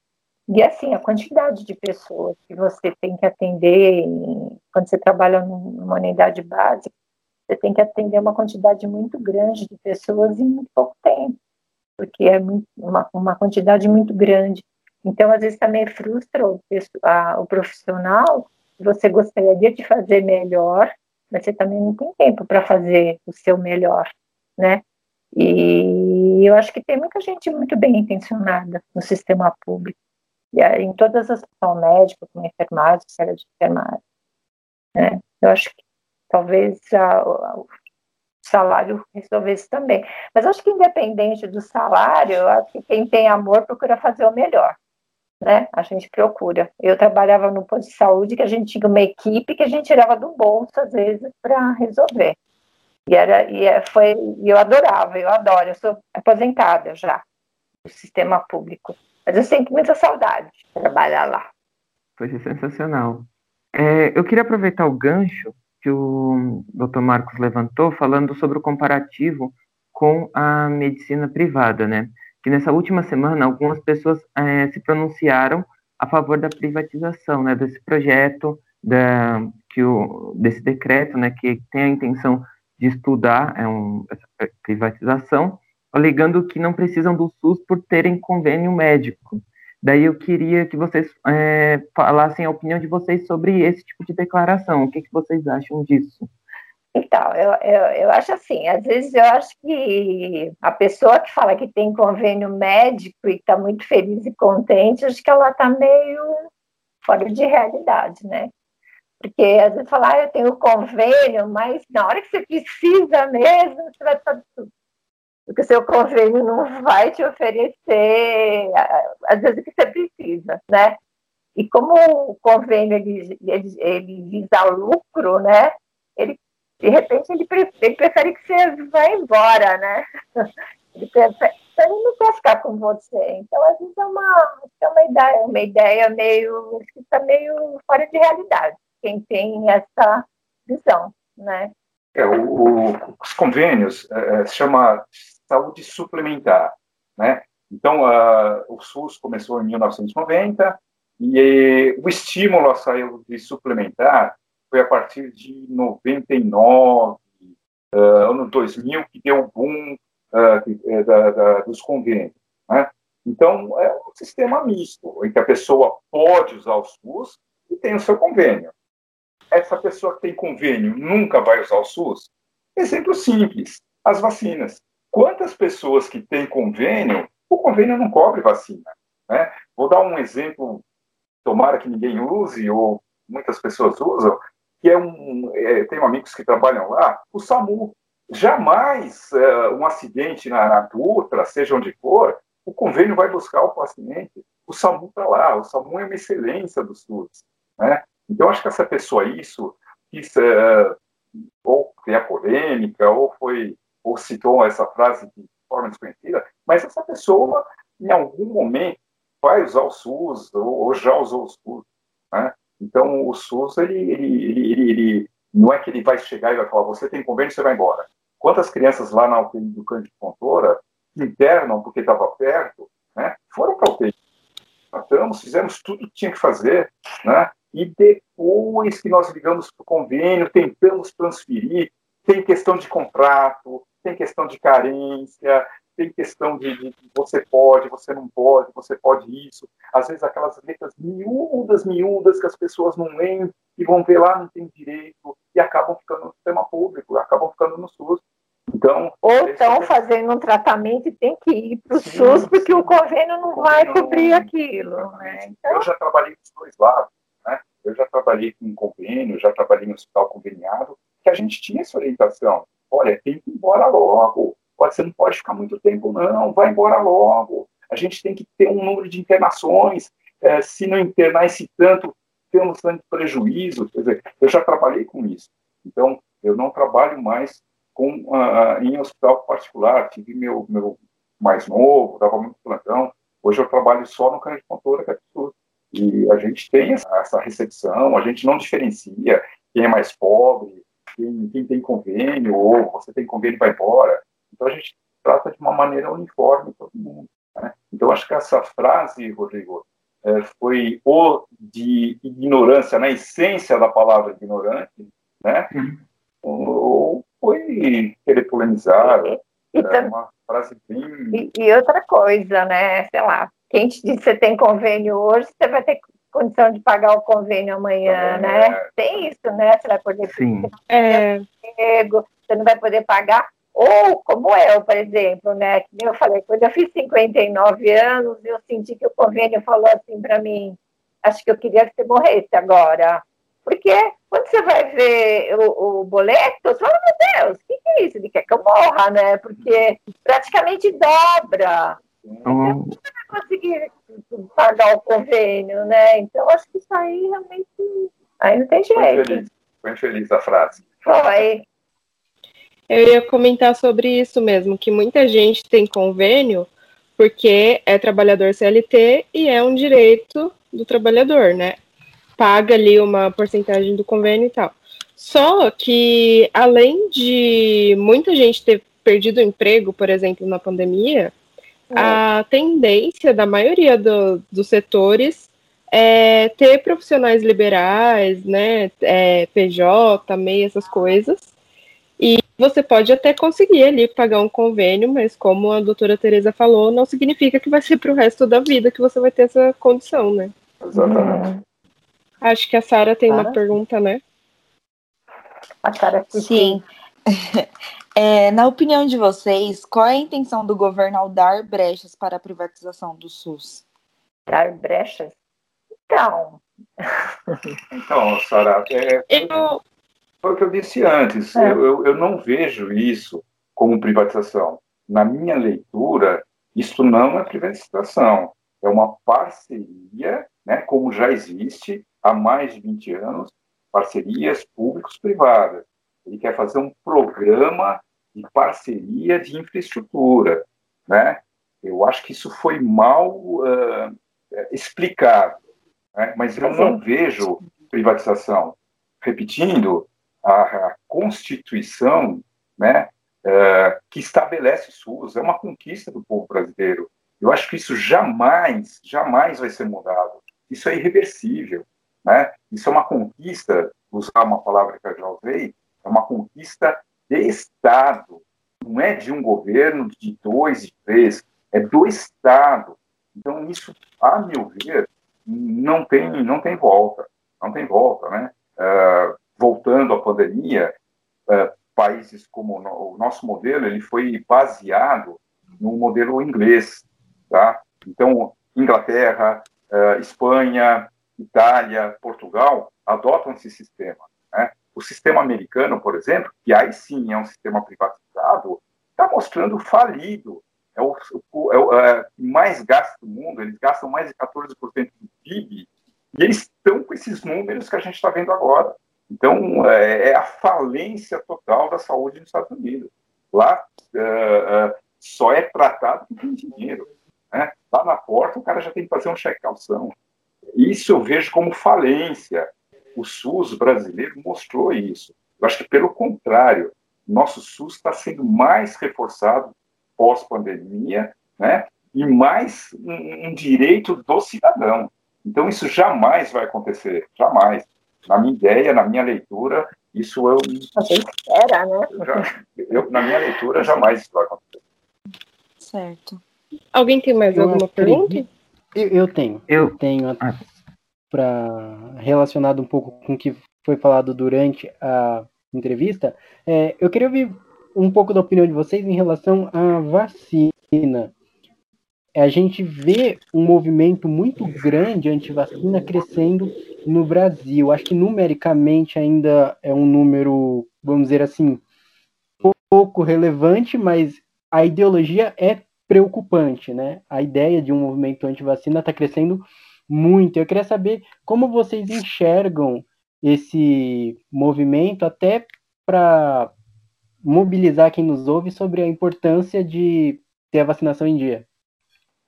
E assim, a quantidade de pessoas que você tem que atender quando você trabalha numa unidade básica, você tem que atender uma quantidade muito grande de pessoas em muito pouco tempo, porque é muito, uma, uma quantidade muito grande. Então, às vezes, também frustra o, a, o profissional, você gostaria de fazer melhor, mas você também não tem tempo para fazer o seu melhor, né? E eu acho que tem muita gente muito bem intencionada no sistema público, e em todas as profissões médicas, como enfermagem, série de enfermagem. Né? Eu acho que talvez a, o salário resolvesse também. Mas acho que independente do salário, eu acho que quem tem amor procura fazer o melhor. Né? A gente procura. Eu trabalhava no posto de saúde que a gente tinha uma equipe que a gente tirava do bolso às vezes para resolver. E era e é, foi eu adorava, eu adoro. Eu sou aposentada já do sistema público, mas eu sinto muita saudade de trabalhar lá. Foi sensacional. É, eu queria aproveitar o gancho que o Dr. Marcos levantou, falando sobre o comparativo com a medicina privada, né? Que nessa última semana algumas pessoas é, se pronunciaram a favor da privatização, né? Desse projeto, da, que o, desse decreto, né? Que tem a intenção de estudar é um, essa privatização, alegando que não precisam do SUS por terem convênio médico. Daí eu queria que vocês é, falassem a opinião de vocês sobre esse tipo de declaração. O que, que vocês acham disso? Então, eu, eu, eu acho assim, às vezes eu acho que a pessoa que fala que tem convênio médico e está muito feliz e contente, acho que ela está meio fora de realidade, né? Porque às vezes falar, ah, eu tenho convênio, mas na hora que você precisa mesmo, você vai estar porque o seu convênio não vai te oferecer, às vezes, o que você precisa, né? E como o convênio ele, ele, ele visa lucro, né? Ele, de repente, ele, ele prefere que você vá embora, né? Ele, prefere, ele não quer ficar com você. Então, às vezes, é uma, é uma ideia, uma ideia meio, que está meio fora de realidade, quem tem essa visão, né? É, o, o, os convênios é, se chama saúde suplementar, né? Então, uh, o SUS começou em 1990 e o estímulo à saúde suplementar foi a partir de 99, uh, ano 2000, que deu o boom uh, da, da, dos convênios. Né? Então, é um sistema misto, em que a pessoa pode usar o SUS e tem o seu convênio. Essa pessoa que tem convênio nunca vai usar o SUS? Exemplo simples, as vacinas. Quantas pessoas que têm convênio, o convênio não cobre vacina. Né? Vou dar um exemplo, tomara que ninguém use, ou muitas pessoas usam, que é um. É, tenho amigos que trabalham lá, o SAMU. Jamais é, um acidente na, na Dutra, seja onde for, o convênio vai buscar o paciente. O SAMU está lá, o SAMU é uma excelência do SUS. Né? Então, acho que essa pessoa, isso, isso é, ou a polêmica, ou foi ou citou essa frase de forma desconhecida, mas essa pessoa, em algum momento, vai usar o SUS ou, ou já usou o SUS. Né? Então, o SUS, ele, ele, ele, ele, não é que ele vai chegar e vai falar, você tem convênio, você vai embora. Quantas crianças lá na UTI do Cândido Fontoura internam porque estava perto, né? foram para a UTI. Tratamos, fizemos tudo que tinha que fazer, né? e depois que nós ligamos para o convênio, tentamos transferir, tem questão de contrato, tem questão de carência, tem questão de, de, você pode, você não pode, você pode isso. Às vezes aquelas letras miúdas, miúdas que as pessoas não leem e vão ver lá, não tem direito, e acabam ficando no sistema público, acabam ficando no SUS. Então, Ou estão é... fazendo um tratamento e tem que ir para o SUS porque sim. o convênio não vai cobrir aquilo. Né? Então... Eu já trabalhei dos dois lados. Né? Eu já trabalhei com convênio, já trabalhei em hospital conveniado, que a gente tinha essa orientação olha, tem que ir embora logo. Você não pode ficar muito tempo, não. Vai embora logo. A gente tem que ter um número de internações. É, se não internar esse tanto, temos tanto prejuízo. Quer dizer, eu já trabalhei com isso. Então, eu não trabalho mais com, uh, em hospital particular. Tive meu, meu mais novo, dava muito plantão. Hoje eu trabalho só no câncer de pontura, que é absurdo. E a gente tem essa recepção, a gente não diferencia quem é mais pobre, quem, quem tem convênio, ou você tem convênio vai embora. Então a gente trata de uma maneira uniforme todo mundo. Né? Então acho que essa frase, Rodrigo, é, foi o de ignorância, na essência da palavra ignorante, né? Uhum. ou foi querer polemizar, e, é uma frase bem... E, e, outra coisa, né, sei lá, quem te diz que você tem convênio hoje, você vai ter condição de pagar o convênio amanhã, é, né? Tem isso, né? Você vai poder Sim. É. Emprego, você não vai poder pagar. Ou, como eu, por exemplo, né? Que eu falei, quando eu fiz 59 anos, eu senti que o convênio falou assim para mim, acho que eu queria que você morresse agora. Porque quando você vai ver o, o boleto, você fala, meu Deus, o que, que, é isso? Ele quer que eu morra, né? Porque praticamente dobra. Então, você vai conseguir pagar o convênio, né? Então, acho que isso aí realmente. Aí não tem jeito. Foi infeliz, foi infeliz a frase. Foi. Eu ia comentar sobre isso mesmo, que muita gente tem convênio porque é trabalhador CLT e é um direito do trabalhador, né? Paga ali uma porcentagem do convênio e tal. Só que, além de muita gente ter perdido o emprego, por exemplo, na pandemia, é. a tendência da maioria do, dos setores é ter profissionais liberais, né, é, PJ, MEI, essas coisas, e você pode até conseguir ali pagar um convênio, mas como a doutora Tereza falou, não significa que vai ser para o resto da vida que você vai ter essa condição, né? Exatamente. Acho que a Sara tem Sarah? uma pergunta, né? A Sara Sim. É, na opinião de vocês, qual é a intenção do governo ao dar brechas para a privatização do SUS? Dar brechas? Então. Então, Sara, é, eu... foi o que eu disse antes. É. Eu, eu, eu não vejo isso como privatização. Na minha leitura, isso não é privatização. É uma parceria, né, como já existe há mais de 20 anos, parcerias públicos-privadas ele quer fazer um programa de parceria de infraestrutura, né? Eu acho que isso foi mal uh, explicado, né? mas eu não vejo privatização. Repetindo, a, Constituição, né, uh, que estabelece SUS, é uma conquista do povo brasileiro. Eu acho que isso jamais, jamais vai ser mudado. Isso é irreversível, né? Isso é uma conquista, usar uma palavra que eu já usei, é uma conquista de Estado, não é de um governo de dois, de três, é do Estado. Então, isso, a meu ver, não tem, não tem volta, não tem volta, né? Uh, voltando à pandemia, uh, países como o nosso modelo, ele foi baseado no modelo inglês, tá? Então, Inglaterra, uh, Espanha, Itália, Portugal adotam esse sistema. O sistema americano, por exemplo, que aí sim é um sistema privatizado, está mostrando falido. É o, é o é, mais gasto do mundo, eles gastam mais de 14% do PIB, e eles estão com esses números que a gente está vendo agora. Então, é, é, a falência total da saúde nos Estados Unidos. Lá é, é só é tratado quem tem dinheiro. Né? Lá na porta, o cara já tem que fazer um check-calção. Isso eu vejo como falência o SUS brasileiro mostrou isso. Eu acho que, pelo contrário, nosso SUS está sendo mais reforçado pós-pandemia, né? E mais um, um, direito do cidadão. Então, isso jamais vai acontecer, jamais. Na minha ideia, na minha leitura, isso eu. Você espera, né? Já, eu, na minha leitura, jamais isso vai acontecer. Certo. Alguém tem mais eu alguma pergunta? Eu, eu, tenho. Eu tenho. Ah para relacionado um pouco com o que foi falado durante a entrevista, é, eu queria ouvir um pouco da opinião de vocês em relação à vacina. A gente vê um movimento muito grande anti-vacina crescendo no Brasil. Acho que numericamente ainda é um número, vamos dizer assim, pouco relevante, mas a ideologia é preocupante, né? A ideia de um movimento anti-vacina está crescendo muito. Eu queria saber como vocês enxergam esse movimento, até para mobilizar quem nos ouve sobre a importância de ter a vacinação em dia.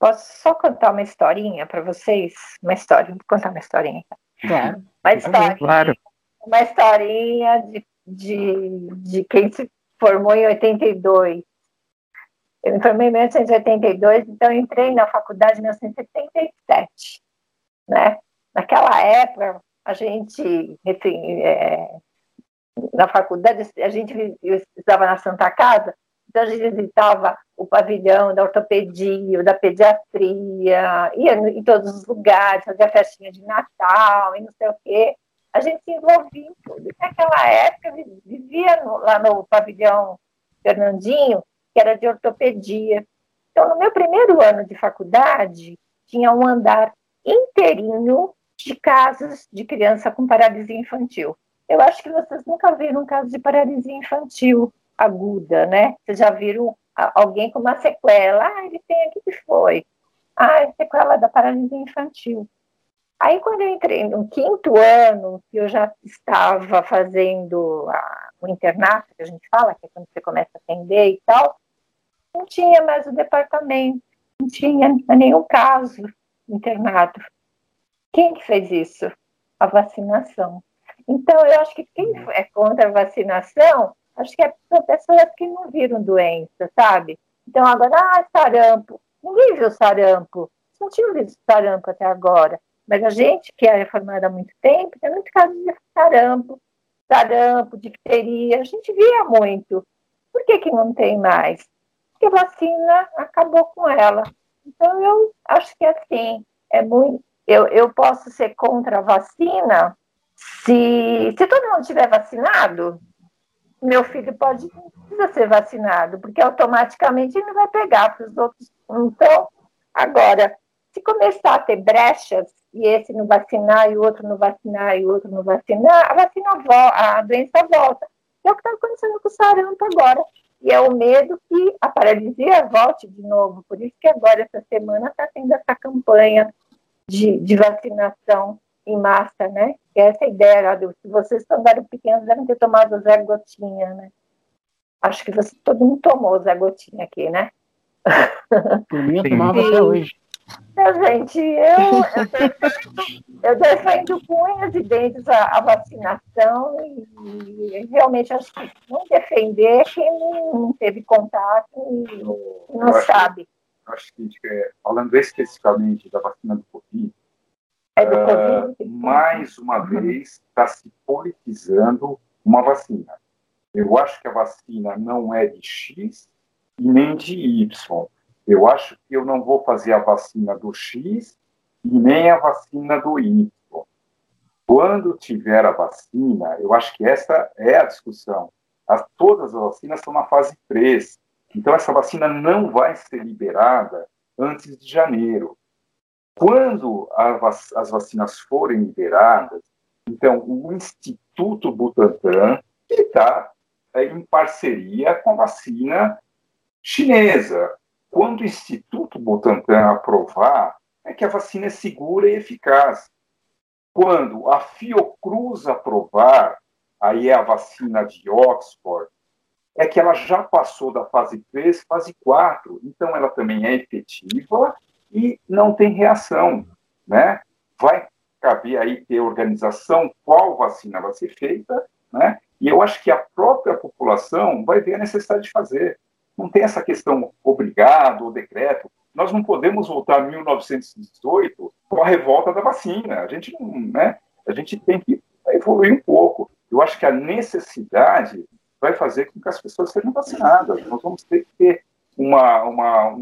Posso só contar uma historinha para vocês? Uma história, vou contar uma historinha. Claro. Uma história, Claro. uma historinha de, de, de quem se formou em 82. Eu me formei em 1982, então eu entrei na faculdade em 1977. Né? Naquela época, a gente, enfim, é, na faculdade, a gente estava na Santa Casa, então a gente visitava o pavilhão da ortopedia, da pediatria, ia em todos os lugares, fazia festinha de Natal e não sei o quê. A gente se envolvia em tudo. E naquela época, vivia no, lá no pavilhão Fernandinho, que era de ortopedia. Então, no meu primeiro ano de faculdade, tinha um andar inteirinho de casos de criança com paralisia infantil. Eu acho que vocês nunca viram um caso de paralisia infantil aguda, né? Vocês já viram alguém com uma sequela? Ah, ele tem aqui que foi. Ah, sequela da paralisia infantil. Aí, quando eu entrei no quinto ano, que eu já estava fazendo a, o internato, que a gente fala, que é quando você começa a atender e tal, não tinha mais o departamento, não tinha nenhum caso internado. Quem que fez isso? A vacinação. Então, eu acho que quem é contra a vacinação, acho que é são pessoas que não viram doença, sabe? Então, agora, ah, sarampo. Ninguém viu sarampo. Não tinha visto sarampo até agora. Mas a gente que é formada há muito tempo, tem muito caso de sarampo, sarampo, difteria, a gente via muito. Por que, que não tem mais? Porque a vacina acabou com ela. Então, eu acho que assim, é muito. Eu, eu posso ser contra a vacina se, se todo mundo estiver vacinado, meu filho pode precisa ser vacinado, porque automaticamente ele vai pegar para os outros. Então, agora, se começar a ter brechas, e esse não vacinar, e o outro não vacinar, e o outro não vacinar, a vacina volta, a doença volta. É o que está acontecendo com o sarampo agora. E é o medo que a paralisia volte de novo. Por isso que agora, essa semana, está tendo essa campanha de, de vacinação em massa, né? Que é essa ideia, do, se vocês andaram pequenos, devem ter tomado Zé Gotinha, né? Acho que você, todo mundo tomou Zé Gotinha aqui, né? Por mim, eu tomava até hoje. Gente, eu, eu, defendo, eu defendo com unhas e dentes a, a vacinação e, e, realmente acho que não defender quem não teve contato e não eu sabe. Acho que, é, falando especificamente da vacina do Covid, É do uh, Covid? mais uma vez está se politizando uma vacina. Eu acho que a vacina não é de X e nem de Y. Eu acho que eu não vou fazer a vacina do X e nem a vacina do Y. Quando tiver a vacina, eu acho que essa é a discussão. As, todas as vacinas estão na fase 3. Então, essa vacina não vai ser liberada antes de janeiro. Quando as vacinas forem liberadas, então o Instituto Butantan está é, em parceria com a vacina chinesa. Quando o Instituto Butantan aprovar, é que a vacina é segura e eficaz. Quando a Fiocruz aprovar, aí é a vacina de Oxford, é que ela já passou da fase 3, fase 4. Então, ela também é efetiva e não tem reação, né? Vai caber aí ter organização qual vacina vai ser feita, né? E eu acho que a própria população vai ver a necessidade de fazer. Não tem essa questão obrigado ou decreto. Nós não podemos voltar a 1918 com a revolta da vacina. A gente não, né? A gente tem que evoluir um pouco. Eu acho que a necessidade vai fazer com que as pessoas sejam vacinadas. Nós vamos ter que ter uma, uma,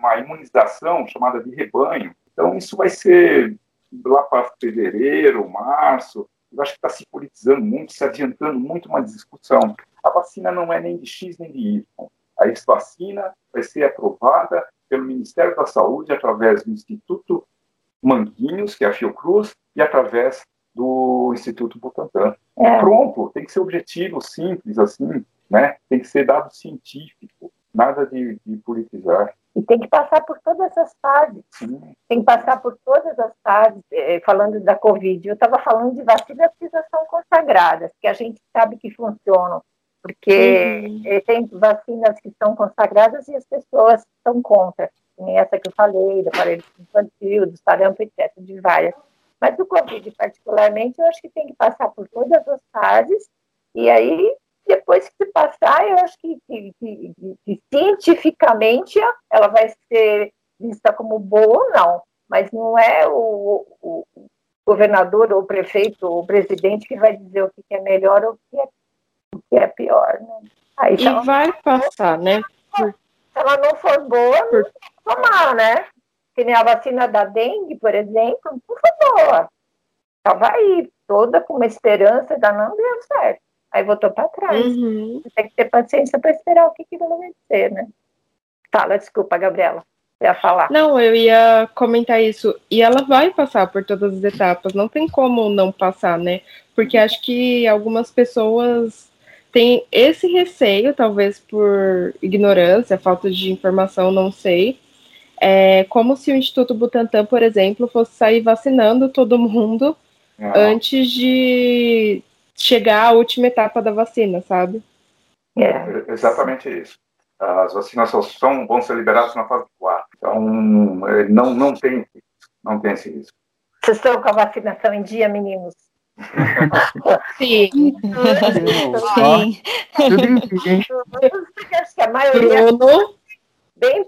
uma imunização chamada de rebanho. Então, isso vai ser lá para fevereiro, março. Eu acho que está se politizando muito, se adiantando muito uma discussão. A vacina não é nem de X nem de Y. A vacina vai ser aprovada pelo Ministério da Saúde através do Instituto Manguinhos, que é a Fiocruz, e através do Instituto Butantan. É. Pronto, tem que ser objetivo, simples assim, né? Tem que ser dado científico nada de, de politizar. E tem que passar por todas as fases. Sim. Tem que passar por todas as fases. Eh, falando da Covid, eu estava falando de vacinas que já são consagradas, que a gente sabe que funcionam. Porque Uhum. eh, tem vacinas que são consagradas e as pessoas estão contra. Tem essa que eu falei, do aparelho infantil, do sarampo, etc., de várias. Mas o Covid, particularmente, eu acho que tem que passar por todas as fases, e aí, depois que se passar, eu acho que, que- que- que- cientificamente ela vai ser vista como boa ou não, mas não é o, o- o governador ou o prefeito ou o presidente que vai dizer o que é melhor ou o que é, o que é pior. Né? Aí, E ela, vai passar, né? se ela não for boa, não tem que tomar, né? Que nem a vacina da dengue, por exemplo, não foi boa. Estava aí, toda com uma esperança, da não deu certo. Aí voltou para trás. Uhum. Tem que ter paciência para esperar o que, que vai acontecer, né? Fala, desculpa, Gabriela. Ia falar. Não, eu ia comentar isso. E ela vai passar por todas as etapas, não tem como não passar, né? Porque acho que algumas pessoas têm esse receio, talvez por ignorância, falta de informação, não sei. É como se o Instituto Butantan, por exemplo, fosse sair vacinando todo mundo Não, antes de chegar à última etapa da vacina, sabe? É. é exatamente isso. As vacinas só são, vão ser liberadas na fase 4. Então, eh, não, não tem não tem esse risco. Vocês estão com a vacinação em dia, meninos? Sim. Sim. Porque acho que a maioria Bruno, bem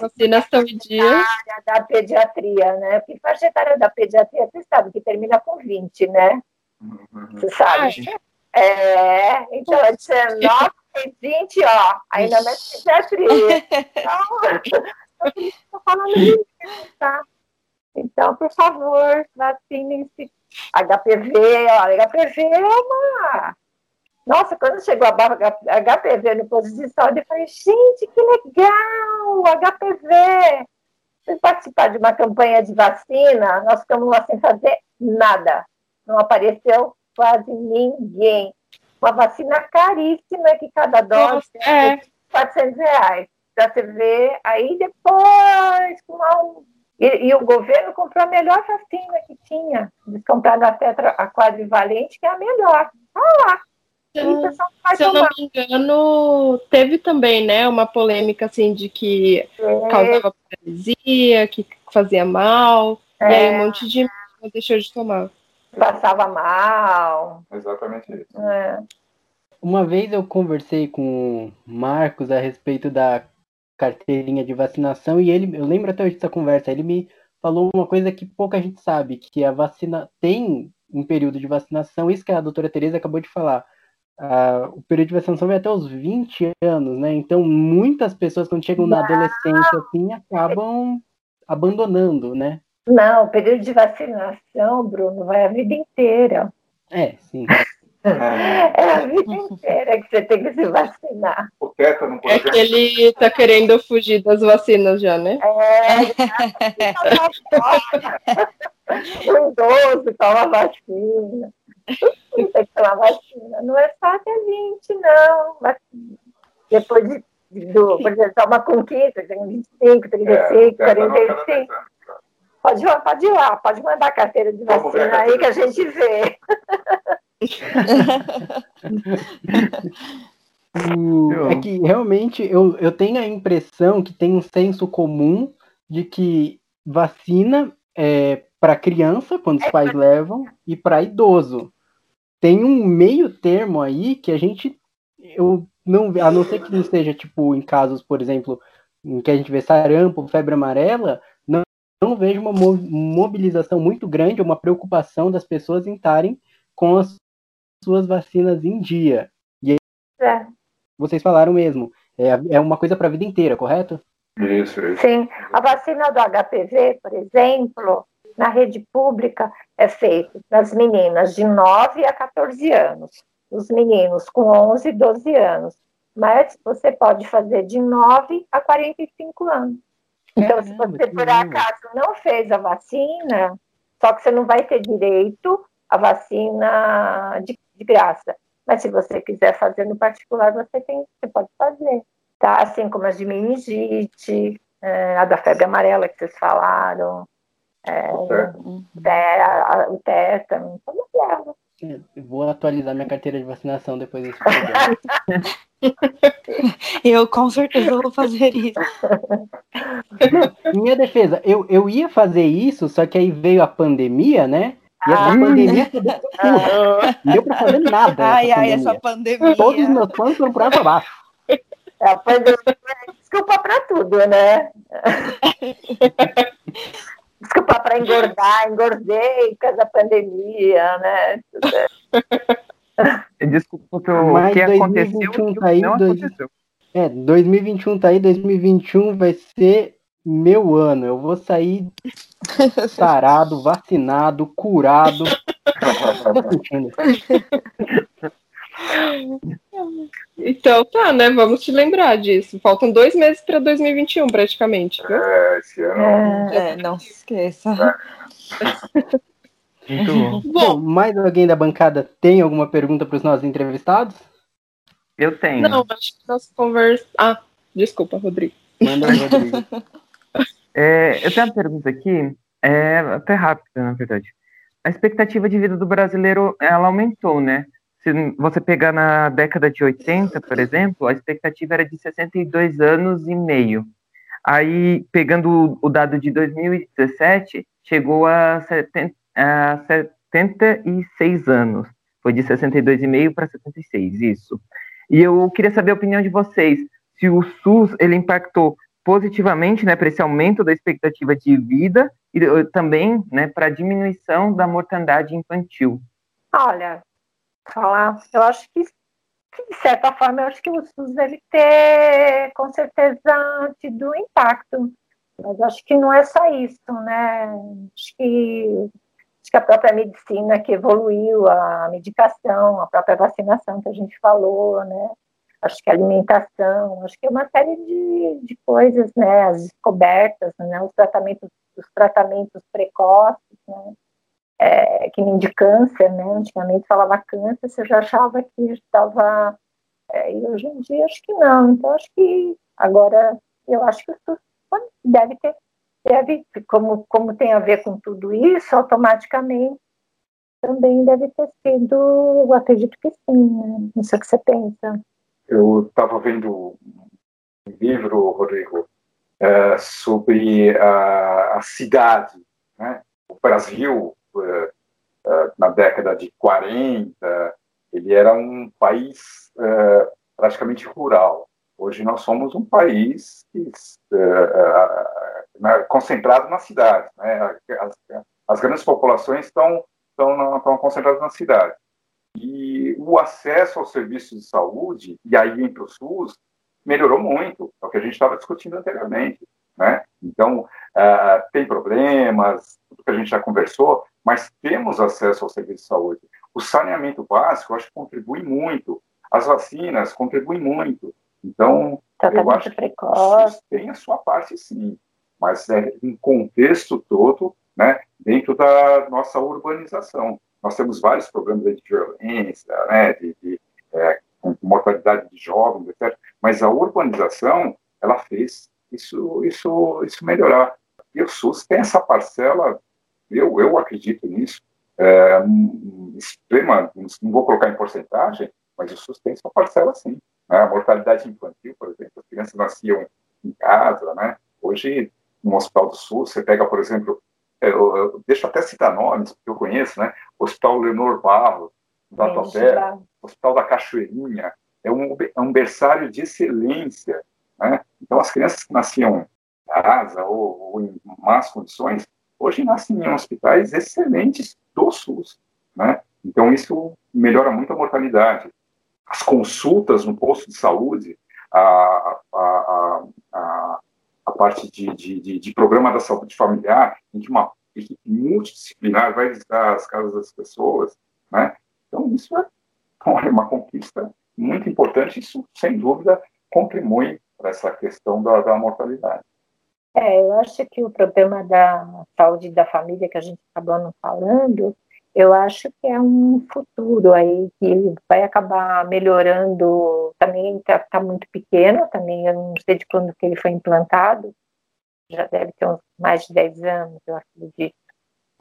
vacinas estão em dia. da pediatria, né? Porque faixa etária da pediatria, você sabe que termina com 20, né? Uhum. Você sabe? É, então é 19 e 20, ó, ainda na pediatria. Então, eu estou falando isso, tá? Então, por favor, vacinem-se. HPV, olha, HPV é uma. Nossa, quando chegou a barra HPV no posto de saúde, eu falei, gente, que legal! HPV! Fui participar de uma campanha de vacina, nós ficamos lá sem fazer nada. Não apareceu quase ninguém. Uma vacina caríssima, que cada dose Nossa, é. 400 reais. Pra você ver, aí depois, com uma- e, e o governo comprou a melhor vacina que tinha. Eles compraram a tetra, a quadrivalente, que é a melhor. Tá lá. Se eu não tomar. me engano, teve também, né, uma polêmica assim de que causava paralisia, que fazia mal, e aí um monte de deixou de tomar. Passava mal. Exatamente isso. É. Uma vez eu conversei com o Marcos a respeito da carteirinha de vacinação e ele, eu lembro até hoje dessa conversa, ele me falou uma coisa que pouca gente sabe, que a vacina tem um período de vacinação, isso que a doutora Tereza acabou de falar. Ah, o período de vacinação vai até os 20 anos, né? Então muitas pessoas quando chegam na adolescência assim acabam abandonando, né? Não, o período de vacinação, Bruno, vai a vida inteira. É, sim. É, É a vida inteira que você tem que se vacinar. o tétano, por É exemplo, que ele tá querendo fugir das vacinas já, né? É, o idoso toma vacina. Tem que tomar vacina. Não é só até 20, não. Vacina. Depois de, do, por exemplo, toma com 15, tem 25, 35, é, tétano a cada 45. 10 anos. Pode ir lá, pode ir lá, pode mandar a carteira de vacina aí carteira que a gente vê. O- É que realmente eu, eu tenho a impressão que tem um senso comum de que vacina é para criança, quando os pais levam, e para idoso. Tem um meio termo aí que a gente. Eu não, a não ser que não esteja, tipo, em casos, por exemplo, em que a gente vê sarampo, febre amarela, não, não vejo uma mo- mobilização muito grande, uma preocupação das pessoas em estarem com as suas vacinas em dia É. vocês falaram mesmo. É, é uma coisa para a vida inteira, correto? Isso, isso. Sim, a vacina do HPV, por exemplo, na rede pública é feita nas meninas de 9 a 14 anos, os meninos com 11 e 12 anos. Mas você pode fazer de 9 a 45 anos. Então, se você por acaso não fez a vacina, só que você não vai ter direito à vacina de, de graça. Mas se você quiser fazer no particular, você tem, você pode fazer. Tá? Assim como as de meningite, é, a da febre amarela que vocês falaram, é, é, a- a- o tétano, todas elas. Vou atualizar minha carteira de vacinação depois desse programa. Eu com certeza vou fazer isso. Minha defesa, eu, eu ia fazer isso, só que aí veio a pandemia, né? E essa Ah. pandemia fudeu tudo. Não deu pra fazer nada. Ai, ai, essa pandemia. Todos os meus planos foram por água abaixo. É, a pandemia é desculpa para tudo, né? desculpa para engordar, engordei por causa da pandemia, né? Desculpa Mas que aconteceu 2021 e o que tá aí, não dois- aconteceu. É, 2021 tá aí, 2021 vai ser meu ano. Eu vou sair sarado, vacinado, curado. Tô sentindo. Então tá, né? Vamos te lembrar disso. Faltam dois meses para 2021, praticamente. Viu? É, esse ano. É, É, não se esqueça. Muito bom. Bom, mais alguém da bancada tem alguma pergunta para os nossos entrevistados? Eu tenho. Não, acho que nossa conversa. Ah, desculpa, Rodrigo. Manda aí, Rodrigo. É, eu tenho uma pergunta aqui, é até rápida, na verdade. A expectativa de vida do brasileiro, ela aumentou, né? Se você pegar na década de 80, por exemplo, a expectativa era de 62 anos e meio. Aí, pegando o dado de 2017, chegou a, 70, a 76 anos. Foi de 62,5 para 76, isso. E eu queria saber a opinião de vocês, se o SUS ele impactou positivamente né, para esse aumento da expectativa de vida e eh, também né, para a diminuição da mortandade infantil. Olha, falar, eu acho que, de certa forma, eu acho que o SUS deve ter, com certeza, tido impacto. Mas acho que não é só isso, né? Acho que, acho que a própria medicina que evoluiu, a medicação, a própria vacinação que a gente falou, né? Acho que a alimentação, acho que é uma série de, de coisas, né? As descobertas, né? Os tratamentos, os tratamentos precoces, né? É, que nem de câncer, né? Antigamente falava câncer, você já achava que estava. É, e hoje em dia acho que não. Então acho que agora eu acho que o SUS deve ter, deve, como, como tem a ver com tudo isso, automaticamente também deve ter sido, eu acredito que sim, né? Não sei o que você pensa. Eu estava vendo um livro, Rodrigo, é, sobre a, a cidade. Né? O Brasil, é, é, na década de 40, ele era um país é, praticamente rural. Hoje nós somos um país concentrado na cidade. Né? As, as grandes populações estão, estão, estão concentradas na cidade. E o acesso aos serviços de saúde, e aí entre o SUS, melhorou muito, é o que a gente estava discutindo anteriormente. Né? Então, uh, tem problemas, tudo que a gente já conversou, mas temos acesso ao serviço de saúde. O saneamento básico, acho que contribui muito. As vacinas contribuem muito. Então, eu acho que o SUS tem a sua parte, sim, mas é um contexto todo, né, dentro da nossa urbanização. Nós temos vários problemas de violência, né, de, de é, mortalidade de jovens, etc. Mas a urbanização, ela fez isso, isso, isso melhorar. E o SUS tem essa parcela, eu, eu acredito nisso, é, extrema, não vou colocar em porcentagem, mas o SUS tem essa parcela sim. Né? A mortalidade infantil, por exemplo, as crianças nasciam em casa, né? Hoje, no Hospital do SUS, você pega, por exemplo, eu, eu, deixa eu até citar nomes, porque eu conheço, né? Hospital Leonor Barros, da Tatuapé, Hospital da Cachoeirinha, é um, é um berçário de excelência, né? Então, as crianças que nasciam em casa ou, ou, em más condições, hoje nascem em hospitais excelentes do SUS, né? Então, isso melhora muito a mortalidade. As consultas no posto de saúde, a, a, a, a, parte de, de, de, de, programa da saúde familiar, em que uma equipe multidisciplinar vai visitar as casas das pessoas, né? Então, isso é uma conquista muito importante, isso, sem dúvida, contribui para essa questão da, da mortalidade. É, eu acho que o problema da saúde da família que a gente acabou não falando, eu acho que é um futuro aí que vai acabar melhorando. Também está tá muito pequeno, também eu não sei de quando que ele foi implantado, já deve ter uns mais de 10 anos, eu acredito.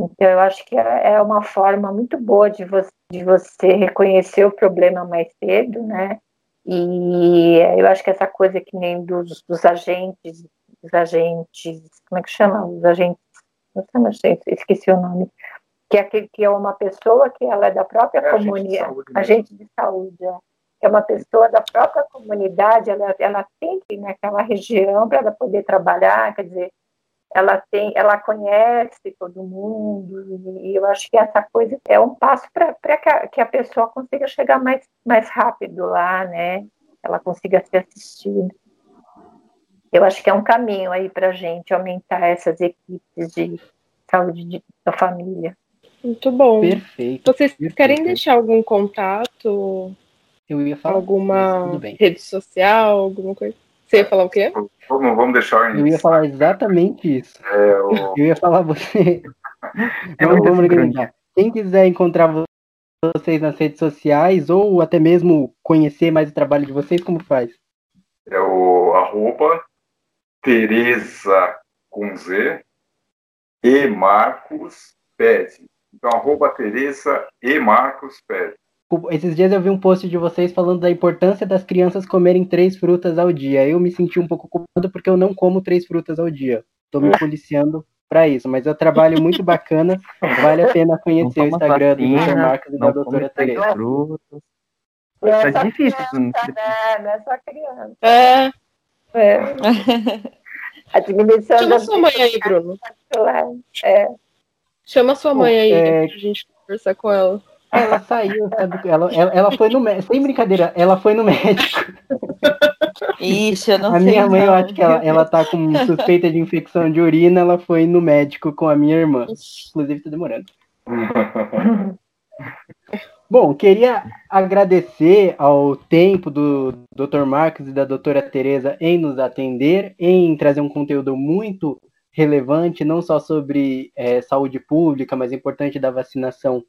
Então, eu acho que é, é uma forma muito boa de você, de você reconhecer o problema mais cedo, né? E eu acho que essa coisa que nem dos, dos agentes, dos agentes, como é que chama? Os agentes, não sei, esqueci o nome, que é aquele que é uma pessoa que ela é da própria é, comunidade, agente de saúde, é, que é uma pessoa da própria comunidade, ela, ela tem que ir naquela região para ela poder trabalhar, quer dizer, ela tem, ela conhece todo mundo, e eu acho que essa coisa é um passo para que, a, que a pessoa consiga chegar mais, mais rápido lá, né? Ela consiga ser assistida. Eu acho que é um caminho aí para a gente aumentar essas equipes de saúde de, da família. Muito bom. Perfeito. Vocês perfeito. querem deixar algum contato? Eu ia falar. Alguma rede social, alguma coisa? Você ia falar o quê? Vamos, vamos deixar. Eu ia falar exatamente isso. É, o... Eu ia falar você. É vamos, vamos organizar. Quem quiser encontrar vocês nas redes sociais ou até mesmo conhecer mais o trabalho de vocês, como faz? É o arroba Tereza com Z e Marcos Pede. Então, arroba Tereza e Marcos Pede. Esses dias eu vi um post de vocês falando da importância das crianças comerem três frutas ao dia. Eu me senti um pouco culpado porque eu não como três frutas ao dia. Estou me policiando para isso, mas é um trabalho muito bacana. Vale a pena conhecer o Instagram do Dr. Marcos e da doutora Tereza. Frutas. É Tá difícil. criança, né? Não é só criança. É. É. A diminuição Chama das sua mãe aí, Bruno. É. Chama sua mãe aí é- pra gente conversar com ela. Ela saiu, sabe? Ela, ela, ela foi no médico. Sem brincadeira, ela foi no médico. Ixi, eu não a sei. minha mãe, eu não. acho que ela, ela tá com suspeita de infecção de urina, ela foi no médico com a minha irmã. Inclusive, tá demorando. Bom, queria agradecer ao tempo do Dr. Marcos e da doutora Tereza em nos atender, em trazer um conteúdo muito relevante, não só sobre eh, saúde pública, mas importante da vacinação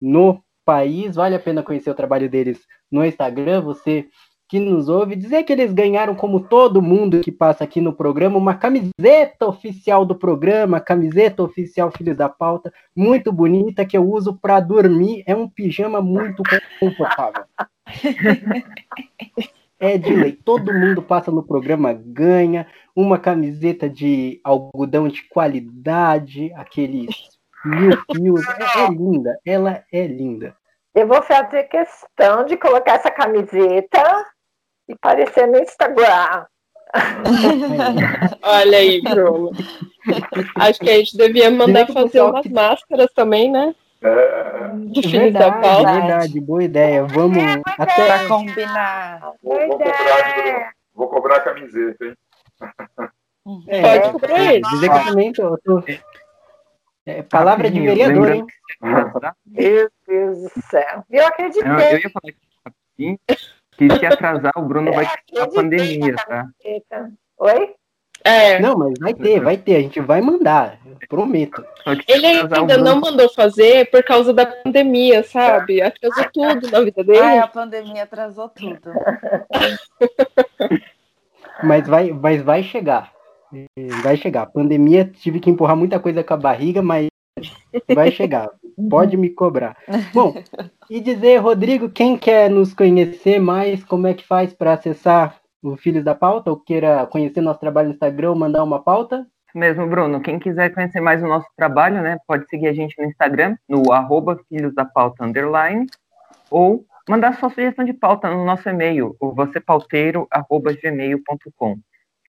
no país. Vale a pena conhecer o trabalho deles no Instagram, você que nos ouve, dizer que eles ganharam, como todo mundo que passa aqui no programa, uma camiseta oficial do programa, camiseta oficial Filhos da Pauta, muito bonita, que eu uso para dormir. É um pijama muito confortável. É de lei. Todo mundo passa no programa, ganha uma camiseta de algodão de qualidade, aqueles mil fios. É, é linda, ela é linda. Eu vou fazer questão de colocar essa camiseta e aparecer no Instagram. Olha aí, Bruno. Acho que a gente devia mandar fazer umas que- máscaras também, né? É, De filhos da Verdade, pauta. verdade, boa ideia. Vamos até Pra combinar. vou, vou Boa cobrar, ideia. vou cobrar a camiseta, hein? É, Pode cobrar é, ele. Dizer que eu também tô. tô- É, palavra de vereador, hein? Meu Deus do céu. Eu acreditei. Eu, eu ia falar aqui rapidinho que se atrasar, o Bruno vai ter a pandemia, tá? Oi? É. Não, mas vai ter, vai ter. A gente vai mandar. eu Prometo. Ele ainda não mandou fazer por causa da pandemia, sabe? Atrasou tudo na vida Ai, dele. a pandemia atrasou tudo. Mas vai, mas vai chegar. Vai chegar. A pandemia, tive que empurrar muita coisa com a barriga, mas vai chegar. Pode me cobrar. Bom, e dizer, Rodrigo, quem quer nos conhecer mais, como é que faz para acessar o Filhos da Pauta, ou queira conhecer nosso trabalho no Instagram ou mandar uma pauta? mesmo, Bruno. Quem quiser conhecer mais o nosso trabalho, né, pode seguir a gente no Instagram, no arroba Filhos da Pauta Underline, ou mandar sua sugestão de pauta no nosso e-mail, o vocêpauteiro.gmail.com.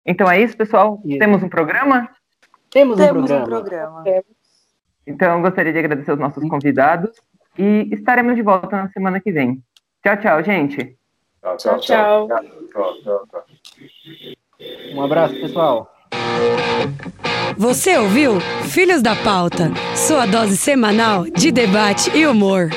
Então é isso, pessoal. Isso. Temos um programa? Temos, um Temos programa. um programa. Então eu gostaria de agradecer os nossos convidados e estaremos de volta na semana que vem. Tchau, tchau, gente. Tchau, Tchau, tchau. Tchau, tchau, tchau. Um abraço, pessoal. Você ouviu Filhos da Pauta, sua dose semanal de debate e humor.